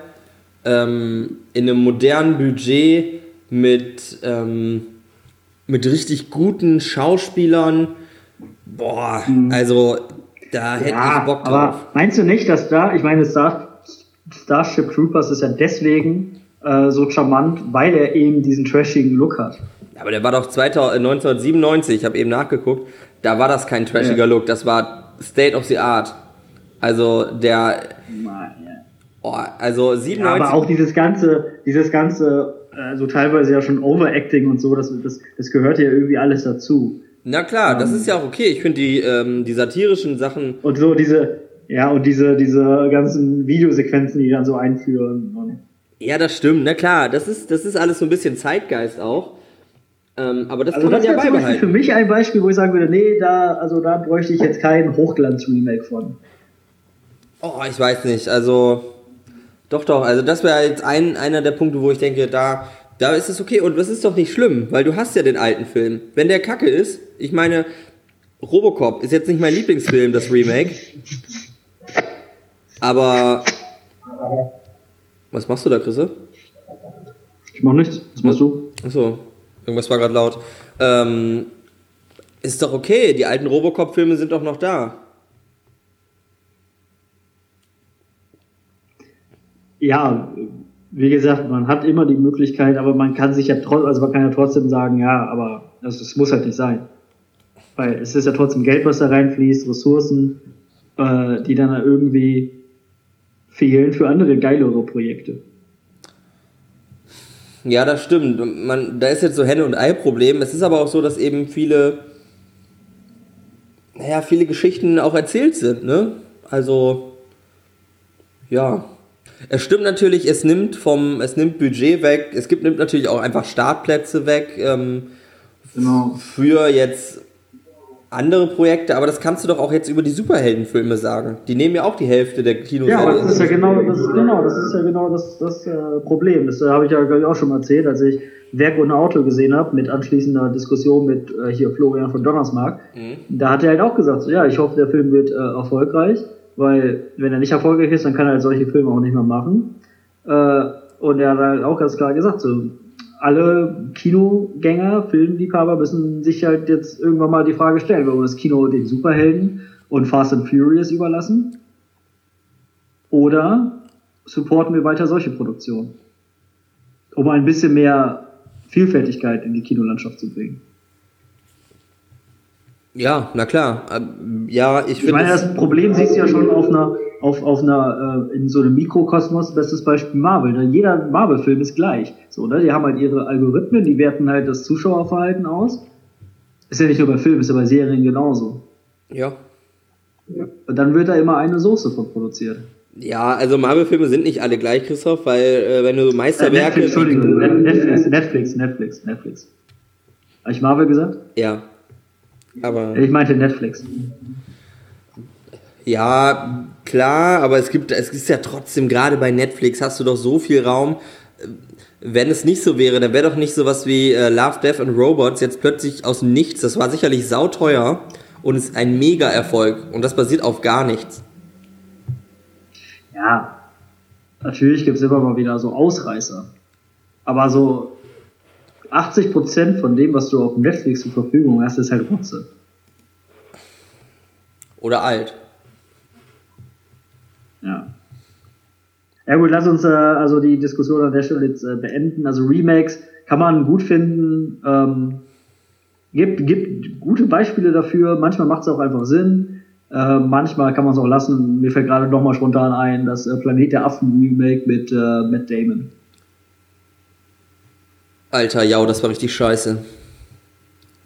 ähm, in einem modernen Budget mit, ähm, mit richtig guten Schauspielern. Boah, mhm. also da hätte ja, ich Bock drauf. Aber meinst du nicht, dass da, ich meine, Star, Starship Troopers ist ja deswegen äh, so charmant, weil er eben diesen trashigen Look hat. Aber der war doch 2000, 1997, ich habe eben nachgeguckt, da war das kein trashiger ja. Look, das war State of the Art. Also der, Oh, also 97. Ja, aber auch dieses ganze, dieses ganze, also teilweise ja schon Overacting und so, das, das, das gehört ja irgendwie alles dazu. Na klar, ähm, das ist ja auch okay. Ich finde die, ähm, die satirischen Sachen. Und so diese, ja, und diese, diese ganzen Videosequenzen, die dann so einführen. Ja, das stimmt. Na klar, das ist, das ist alles so ein bisschen Zeitgeist auch. Ähm, aber das also kann man ja beibehalten. für mich ein Beispiel, wo ich sagen würde, nee, da, also da bräuchte ich jetzt kein Hochglanz-Remake von. Oh, ich weiß nicht. Also, doch, doch. Also das wäre jetzt ein, einer der Punkte, wo ich denke, da, da ist es okay. Und das ist doch nicht schlimm, weil du hast ja den alten Film. Wenn der kacke ist, ich meine, Robocop ist jetzt nicht mein Lieblingsfilm, das Remake. Aber. Was machst du da, Chrisse? Ich mach nichts. Was machst du? Achso, irgendwas war gerade laut. Ähm, ist doch okay, die alten Robocop-Filme sind doch noch da. Ja, wie gesagt, man hat immer die Möglichkeit, aber man kann sich ja trotzdem, also man kann ja trotzdem sagen, ja, aber es, es muss halt nicht sein. Weil es ist ja trotzdem Geld, was da reinfließt, Ressourcen, äh, die dann irgendwie fehlen für andere geilere Projekte. Ja, das stimmt. Man, da ist jetzt so Henne- und Ei-Problem. Es ist aber auch so, dass eben viele, naja, viele Geschichten auch erzählt sind, ne? Also, ja. Es stimmt natürlich, es nimmt vom, es nimmt Budget weg, es gibt, nimmt natürlich auch einfach Startplätze weg, ähm, genau. für jetzt andere Projekte, aber das kannst du doch auch jetzt über die Superheldenfilme sagen. Die nehmen ja auch die Hälfte der Kinos. Ja, aber das ist ja genau das, genau, das ist ja genau das, das äh, Problem. Das äh, habe ich ja glaube ich auch schon mal erzählt, als ich Werk ohne Auto gesehen habe, mit anschließender Diskussion mit äh, hier Florian von Donnersmark. Mhm. Da hat er halt auch gesagt, so, ja, ich hoffe, der Film wird äh, erfolgreich, weil wenn er nicht erfolgreich ist, dann kann er halt solche Filme auch nicht mehr machen. Äh, und er hat halt auch ganz klar gesagt, so, alle Kinogänger, Filmliebhaber müssen sich halt jetzt irgendwann mal die Frage stellen, wollen wir das Kino den Superhelden und Fast and Furious überlassen? Oder supporten wir weiter solche Produktionen? Um ein bisschen mehr Vielfältigkeit in die Kinolandschaft zu bringen. Ja, na klar. Ähm, ja, ich, finde. Ich meine, das Problem siehst du ja schon auf einer, auf, auf einer, äh, in so einem Mikrokosmos, bestes Beispiel Marvel. Ne? Jeder Marvel-Film ist gleich. So, ne? Die haben halt ihre Algorithmen, die werten halt das Zuschauerverhalten aus. Ist ja nicht nur bei Filmen, ist ja bei Serien genauso. Ja. ja. Und dann wird da immer eine Soße von produziert. Ja, also Marvel-Filme sind nicht alle gleich, Christoph, weil äh, wenn du Meisterwerke. Äh, Netflix, Entschuldigung, Netflix, Netflix, Netflix, Netflix. Habe ich Marvel gesagt? Ja. Aber. Ich meinte Netflix. Ja, klar, aber es gibt, es ist ja trotzdem, gerade bei Netflix hast du doch so viel Raum. Wenn es nicht so wäre, dann wäre doch nicht sowas wie äh, Love, Death and Robots jetzt plötzlich aus Nichts. Das war sicherlich sauteuer und ist ein Mega-Erfolg. Und das basiert auf gar nichts. Ja, natürlich gibt es immer mal wieder so Ausreißer. Aber so 80% von dem, was du auf Netflix zur Verfügung hast, ist halt Rotze. Oder alt. Ja. Ja gut, lass uns äh, also die Diskussion an der Stelle jetzt äh, beenden. Also Remakes kann man gut finden. Ähm, gibt, gibt gute Beispiele dafür. Manchmal macht es auch einfach Sinn. Äh, manchmal kann man es auch lassen. Mir fällt gerade nochmal spontan ein, das äh, Planet der Affen Remake mit äh, Matt Damon. Alter, ja, das war richtig scheiße.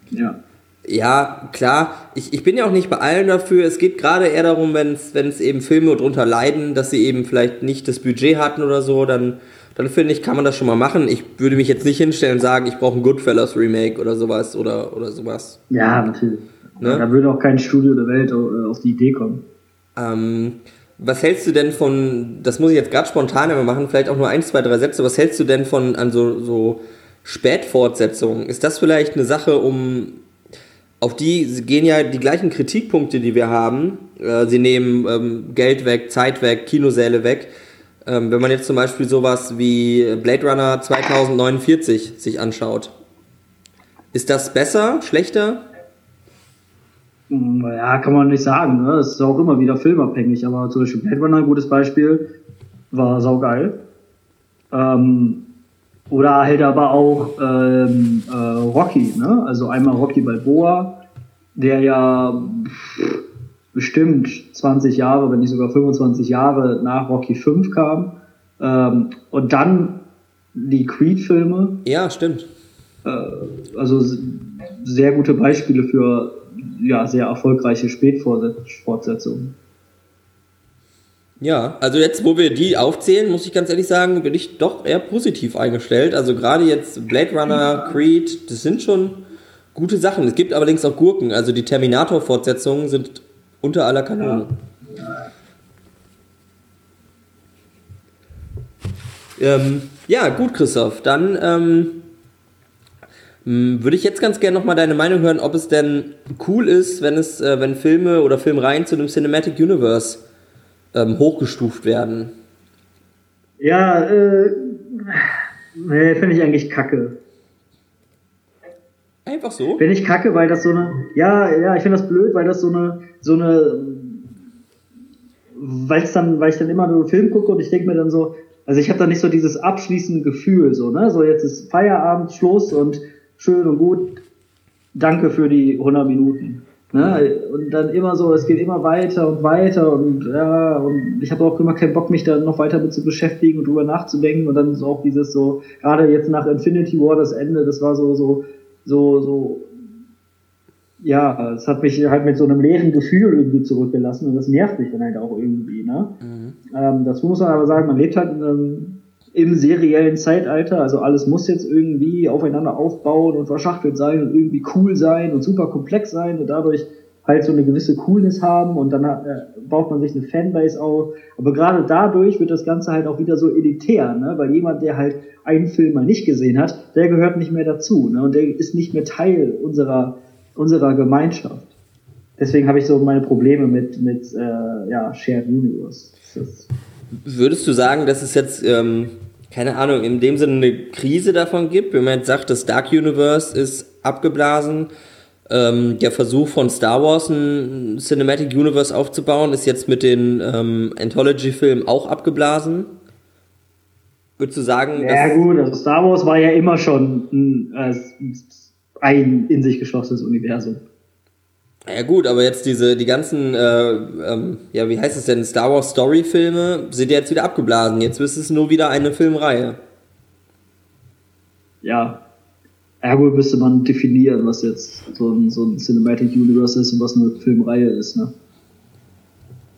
Ja. Ja, klar. Ich, ich bin ja auch nicht bei allen dafür. Es geht gerade eher darum, wenn es eben Filme drunter leiden, dass sie eben vielleicht nicht das Budget hatten oder so, dann, dann finde ich, kann man das schon mal machen. Ich würde mich jetzt nicht hinstellen und sagen, ich brauche ein Goodfellas Remake oder sowas oder, oder sowas. Ja, natürlich. Ne? Da würde auch kein Studio der Welt äh, auf die Idee kommen. Ähm, was hältst du denn von, das muss ich jetzt gerade spontan immer machen, vielleicht auch nur ein, zwei, drei Sätze, was hältst du denn von an so, so Spätfortsetzungen? Ist das vielleicht eine Sache, um auf die gehen ja die gleichen Kritikpunkte, die wir haben. Äh, sie nehmen ähm, Geld weg, Zeit weg, Kinosäle weg. Ähm, wenn man jetzt zum Beispiel sowas wie Blade Runner 2049 sich anschaut. Ist das besser, schlechter? Naja, kann man nicht sagen. Ne? Das ist auch immer wieder filmabhängig. Aber zum Beispiel Blade Runner, gutes Beispiel, war saugeil. Ähm, oder halt aber auch ähm, äh, Rocky, ne? Also einmal Rocky Balboa, der ja bestimmt 20 Jahre, wenn nicht sogar 25 Jahre nach Rocky 5 kam. Ähm, und dann die Creed-Filme. Ja, stimmt. Äh, also sehr gute Beispiele für ja, sehr erfolgreiche Spätfortsetzungen. Ja, also jetzt, wo wir die aufzählen, muss ich ganz ehrlich sagen, bin ich doch eher positiv eingestellt. Also gerade jetzt Blade Runner, Creed, das sind schon gute Sachen. Es gibt allerdings auch Gurken. Also die Terminator-Fortsetzungen sind unter aller Kanone. Ja, ähm, ja gut, Christoph. Dann ähm, würde ich jetzt ganz gerne nochmal deine Meinung hören, ob es denn cool ist, wenn es, äh, wenn Filme oder Filmreihen zu einem Cinematic Universe ähm, hochgestuft werden. Ja, äh, nee, finde ich eigentlich kacke. Einfach so? Finde ich kacke, weil das so eine, ja, ja, ich finde das blöd, weil das so eine, so eine, weil es dann, weil ich dann immer nur einen Film gucke und ich denke mir dann so, also ich habe da nicht so dieses abschließende Gefühl, so, ne, so jetzt ist Feierabend, Schluss und schön und gut, danke für die 100 Minuten. Ne? Und dann immer so, es geht immer weiter und weiter und ja, und ich habe auch immer keinen Bock, mich da noch weiter mit zu beschäftigen und drüber nachzudenken. Und dann ist auch dieses so, gerade jetzt nach Infinity War das Ende, das war so, so, so, so, ja, es hat mich halt mit so einem leeren Gefühl irgendwie zurückgelassen und das nervt mich dann halt auch irgendwie, ne? Mhm. Ähm, dazu muss man aber sagen, man lebt halt in einem im seriellen Zeitalter. Also alles muss jetzt irgendwie aufeinander aufbauen und verschachtelt sein und irgendwie cool sein und super komplex sein und dadurch halt so eine gewisse Coolness haben und dann äh, baut man sich eine Fanbase auf. Aber gerade dadurch wird das Ganze halt auch wieder so elitär, ne? weil jemand, der halt einen Film mal nicht gesehen hat, der gehört nicht mehr dazu ne? und der ist nicht mehr Teil unserer, unserer Gemeinschaft. Deswegen habe ich so meine Probleme mit, mit äh, ja, Shared Universe. Würdest du sagen, dass es jetzt ähm, keine Ahnung, in dem Sinne eine Krise davon gibt, wenn man jetzt sagt, das Dark Universe ist abgeblasen, ähm, der Versuch von Star Wars ein Cinematic Universe aufzubauen, ist jetzt mit den ähm, Anthology-Filmen auch abgeblasen. Würdest du sagen? Ja gut, also Star Wars war ja immer schon ein, äh, ein in sich geschlossenes Universum. Ja gut, aber jetzt diese, die ganzen, äh, ähm, ja, wie heißt es denn, Star Wars Story-Filme sind jetzt wieder abgeblasen. Jetzt ist es nur wieder eine Filmreihe. Ja. Ergo müsste man definieren, was jetzt so ein, so ein Cinematic Universe ist und was eine Filmreihe ist, ne?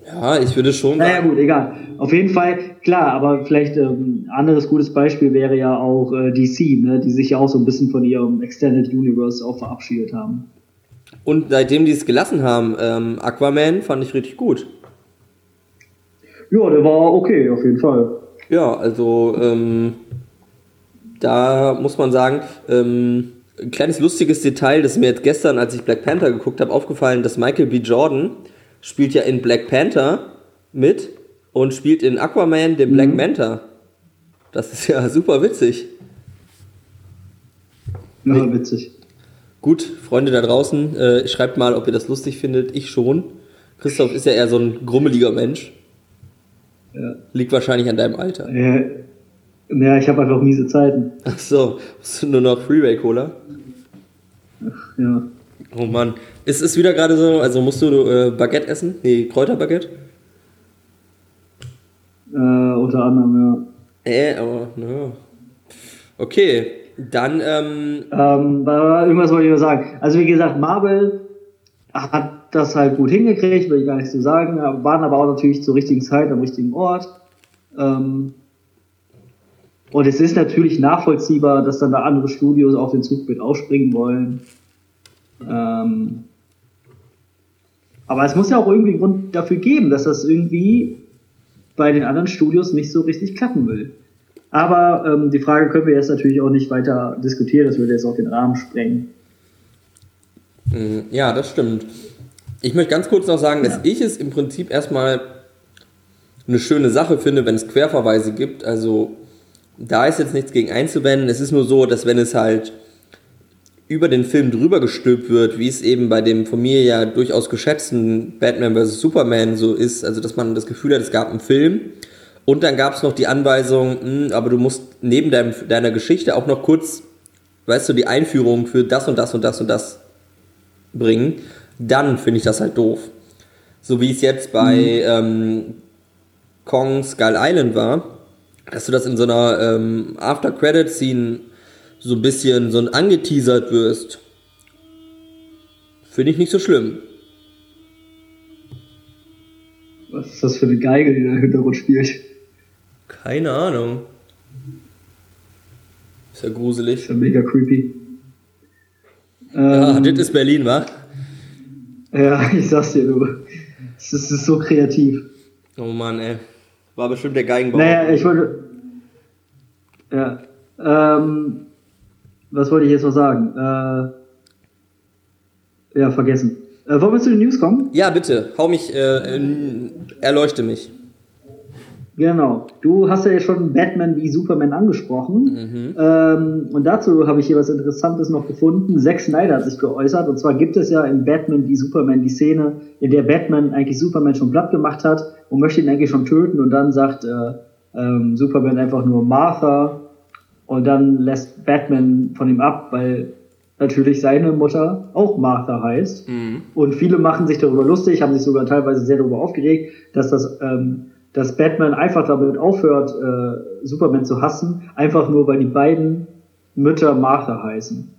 Ja, ich würde schon. Naja, gut, egal. Auf jeden Fall, klar, aber vielleicht ähm, ein anderes gutes Beispiel wäre ja auch äh, DC, ne, die sich ja auch so ein bisschen von ihrem Extended Universe auch verabschiedet haben. Und seitdem die es gelassen haben, ähm, Aquaman fand ich richtig gut. Ja, der war okay, auf jeden Fall. Ja, also ähm, da muss man sagen, ähm, ein kleines lustiges Detail, das mir jetzt gestern, als ich Black Panther geguckt habe, aufgefallen, dass Michael B. Jordan spielt ja in Black Panther mit und spielt in Aquaman den Black mhm. Manta. Das ist ja super witzig. Ja, witzig. Gut, Freunde da draußen, äh, schreibt mal, ob ihr das lustig findet. Ich schon. Christoph ist ja eher so ein grummeliger Mensch. Ja. Liegt wahrscheinlich an deinem Alter. Ja, ja ich habe einfach miese Zeiten. Ach so, hast du nur noch Freeway Cola? Ach, ja. Oh Mann. Ist es wieder gerade so, also musst du äh, Baguette essen? Nee, Kräuterbaguette? Äh, unter anderem, ja. Äh, aber, naja. Okay, dann, ähm. ähm irgendwas wollte ich nur sagen. Also, wie gesagt, Marvel hat das halt gut hingekriegt, will ich gar nicht so sagen, waren aber auch natürlich zur richtigen Zeit am richtigen Ort. Ähm, und es ist natürlich nachvollziehbar, dass dann da andere Studios auf den Zug mit aufspringen wollen. Ähm, aber es muss ja auch irgendwie einen Grund dafür geben, dass das irgendwie bei den anderen Studios nicht so richtig klappen will. Aber ähm, die Frage können wir jetzt natürlich auch nicht weiter diskutieren, das würde jetzt auch den Rahmen sprengen. Mhm, ja, das stimmt. Ich möchte ganz kurz noch sagen, dass ja. ich es im Prinzip erstmal eine schöne Sache finde, wenn es Querverweise gibt. Also da ist jetzt nichts gegen einzuwenden. Es ist nur so, dass wenn es halt über den Film drüber gestülpt wird, wie es eben bei dem von mir ja durchaus geschätzten Batman vs. Superman so ist, also dass man das Gefühl hat, es gab einen Film und dann gab es noch die Anweisung, mh, hm, aber du musst neben deinem, deiner Geschichte auch noch kurz, weißt du, die Einführung für das und das und das und das bringen. Dann finde ich das halt doof. So wie es jetzt bei mhm. ähm, Kong Skull Island war, dass du das in so einer ähm, After-Credit-Scene so ein bisschen so angeteasert wirst. Finde ich nicht so schlimm. Was ist das für eine Geige, die da im Hintergrund spielt? Keine Ahnung. Ist ja gruselig. Ist ja mega creepy. Ja, ähm, das ist Berlin, wa? Ja, ich sag's dir, du. Es ist, ist, so kreativ. Oh Mann, ey. War bestimmt der Geigenbauer. Naja, ich wollte. Ja. Ähm, was wollte ich jetzt noch sagen? Äh, ja, vergessen. Äh, wollen wir zu den News kommen? Ja, bitte. Hau mich, äh, erleuchte mich. Genau. Du hast ja schon Batman wie Superman angesprochen. Mhm. Ähm, und dazu habe ich hier was Interessantes noch gefunden. Zack Snyder hat sich geäußert. Und zwar gibt es ja in Batman wie Superman die Szene, in der Batman eigentlich Superman schon platt gemacht hat und möchte ihn eigentlich schon töten. Und dann sagt äh, ähm, Superman einfach nur Martha. Und dann lässt Batman von ihm ab, weil natürlich seine Mutter auch Martha heißt. Mhm. Und viele machen sich darüber lustig, haben sich sogar teilweise sehr darüber aufgeregt, dass das, ähm, dass Batman einfach damit aufhört, äh, Superman zu hassen, einfach nur weil die beiden Mütter Martha heißen.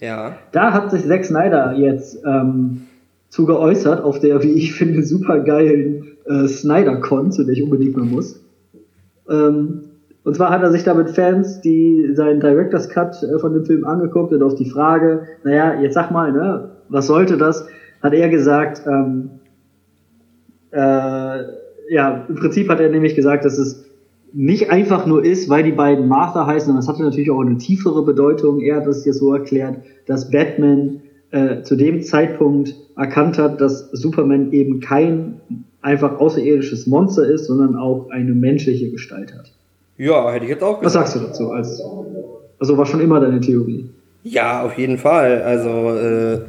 Ja. Da hat sich Zack Snyder jetzt ähm, zu geäußert auf der, wie ich finde, supergeilen äh, Snyder-Con, zu der ich unbedingt mal muss. Ähm, und zwar hat er sich da mit Fans, die seinen Director's Cut äh, von dem Film angeguckt und auf die Frage, naja, jetzt sag mal, ne, was sollte das, hat er gesagt, ähm, äh, ja, im Prinzip hat er nämlich gesagt, dass es nicht einfach nur ist, weil die beiden Martha heißen, sondern es hatte natürlich auch eine tiefere Bedeutung. Er hat es hier so erklärt, dass Batman äh, zu dem Zeitpunkt erkannt hat, dass Superman eben kein einfach außerirdisches Monster ist, sondern auch eine menschliche Gestalt hat. Ja, hätte ich jetzt auch gesagt. Was sagst du dazu? Als, also war schon immer deine Theorie. Ja, auf jeden Fall. Also äh,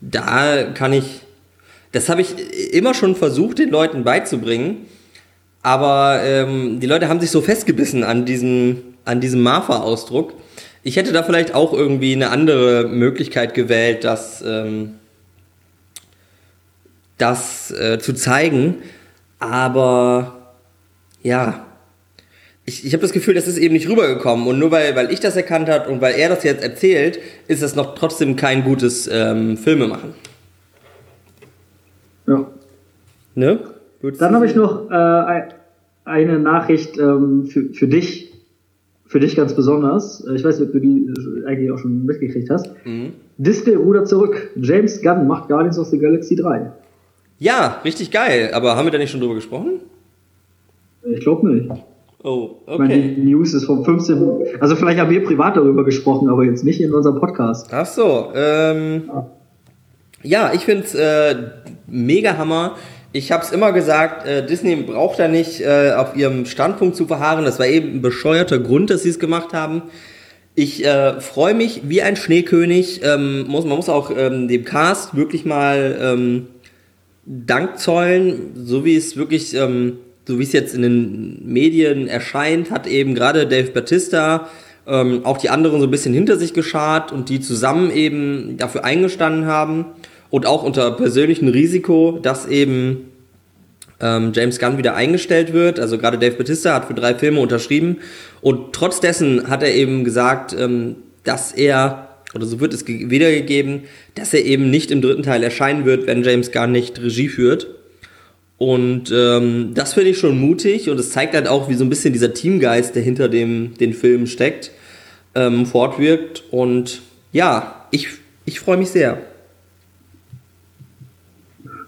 da kann ich, das habe ich immer schon versucht, den Leuten beizubringen. Aber ähm, die Leute haben sich so festgebissen an diesem, an diesem Marfa-Ausdruck. Ich hätte da vielleicht auch irgendwie eine andere Möglichkeit gewählt, das, ähm, das äh, zu zeigen. Aber ja, ich, ich habe das Gefühl, das ist eben nicht rübergekommen. Und nur weil, weil ich das erkannt habe und weil er das jetzt erzählt, ist das noch trotzdem kein gutes ähm, Filmemachen. Ja. Ne? Dann habe ich noch äh, eine Nachricht ähm, für, für dich. Für dich ganz besonders. Äh, ich weiß nicht, ob du die äh, eigentlich auch schon mitgekriegt hast. Mhm. Disney rudert zurück. James Gunn macht Guardians of the Galaxy 3. Ja, richtig geil. Aber haben wir da nicht schon drüber gesprochen? Ich glaube nicht. Oh, okay. Ich meine, die News ist vom 15. Also vielleicht haben wir privat darüber gesprochen, aber jetzt nicht in unserem Podcast. Ach so. Ähm, ja, ich finde es äh, mega Hammer. Ich habe es immer gesagt, äh, Disney braucht da nicht äh, auf ihrem Standpunkt zu verharren. Das war eben ein bescheuerter Grund, dass sie es gemacht haben. Ich äh, freue mich wie ein Schneekönig. Ähm, muss, man muss auch ähm, dem Cast wirklich mal ähm, Dank zollen, so wie es wirklich ähm, so wie es jetzt in den Medien erscheint, hat eben gerade Dave Batista ähm, auch die anderen so ein bisschen hinter sich geschart und die zusammen eben dafür eingestanden haben und auch unter persönlichem Risiko, dass eben ähm, James Gunn wieder eingestellt wird. Also gerade Dave Batista hat für drei Filme unterschrieben und trotz dessen hat er eben gesagt, ähm, dass er oder so wird es wiedergegeben, dass er eben nicht im dritten Teil erscheinen wird, wenn James Gunn nicht Regie führt. Und ähm, das finde ich schon mutig und es zeigt halt auch, wie so ein bisschen dieser Teamgeist, der hinter dem den Film steckt, ähm, fortwirkt. Und ja, ich, ich freue mich sehr.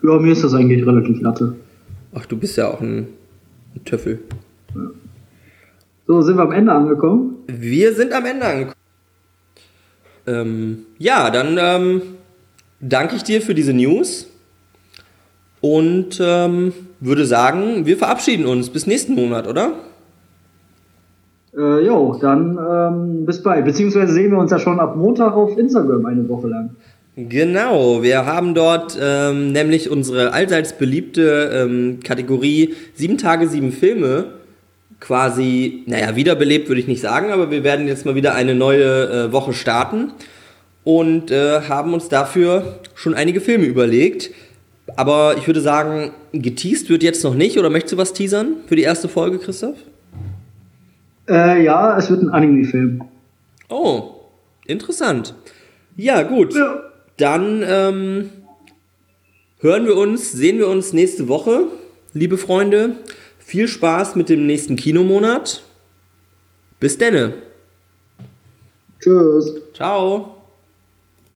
Ja, mir ist das eigentlich relativ latte. Ach, du bist ja auch ein, ein Töffel. Ja. So, sind wir am Ende angekommen? Wir sind am Ende angekommen. Ähm, ja, dann ähm, danke ich dir für diese News und ähm, würde sagen, wir verabschieden uns bis nächsten Monat, oder? Äh, jo, dann ähm, bis bald. Beziehungsweise sehen wir uns ja schon ab Montag auf Instagram eine Woche lang. Genau, wir haben dort ähm, nämlich unsere allseits beliebte ähm, Kategorie sieben Tage, sieben Filme quasi, naja, wiederbelebt würde ich nicht sagen, aber wir werden jetzt mal wieder eine neue äh, Woche starten und äh, haben uns dafür schon einige Filme überlegt. Aber ich würde sagen, geteased wird jetzt noch nicht. Oder möchtest du was teasern für die erste Folge, Christoph? Äh, ja, es wird ein Anime-Film. Oh, interessant. Ja, gut. Ja. Dann ähm, hören wir uns, sehen wir uns nächste Woche, liebe Freunde. Viel Spaß mit dem nächsten Kinomonat. Bis denne. Tschüss. Ciao.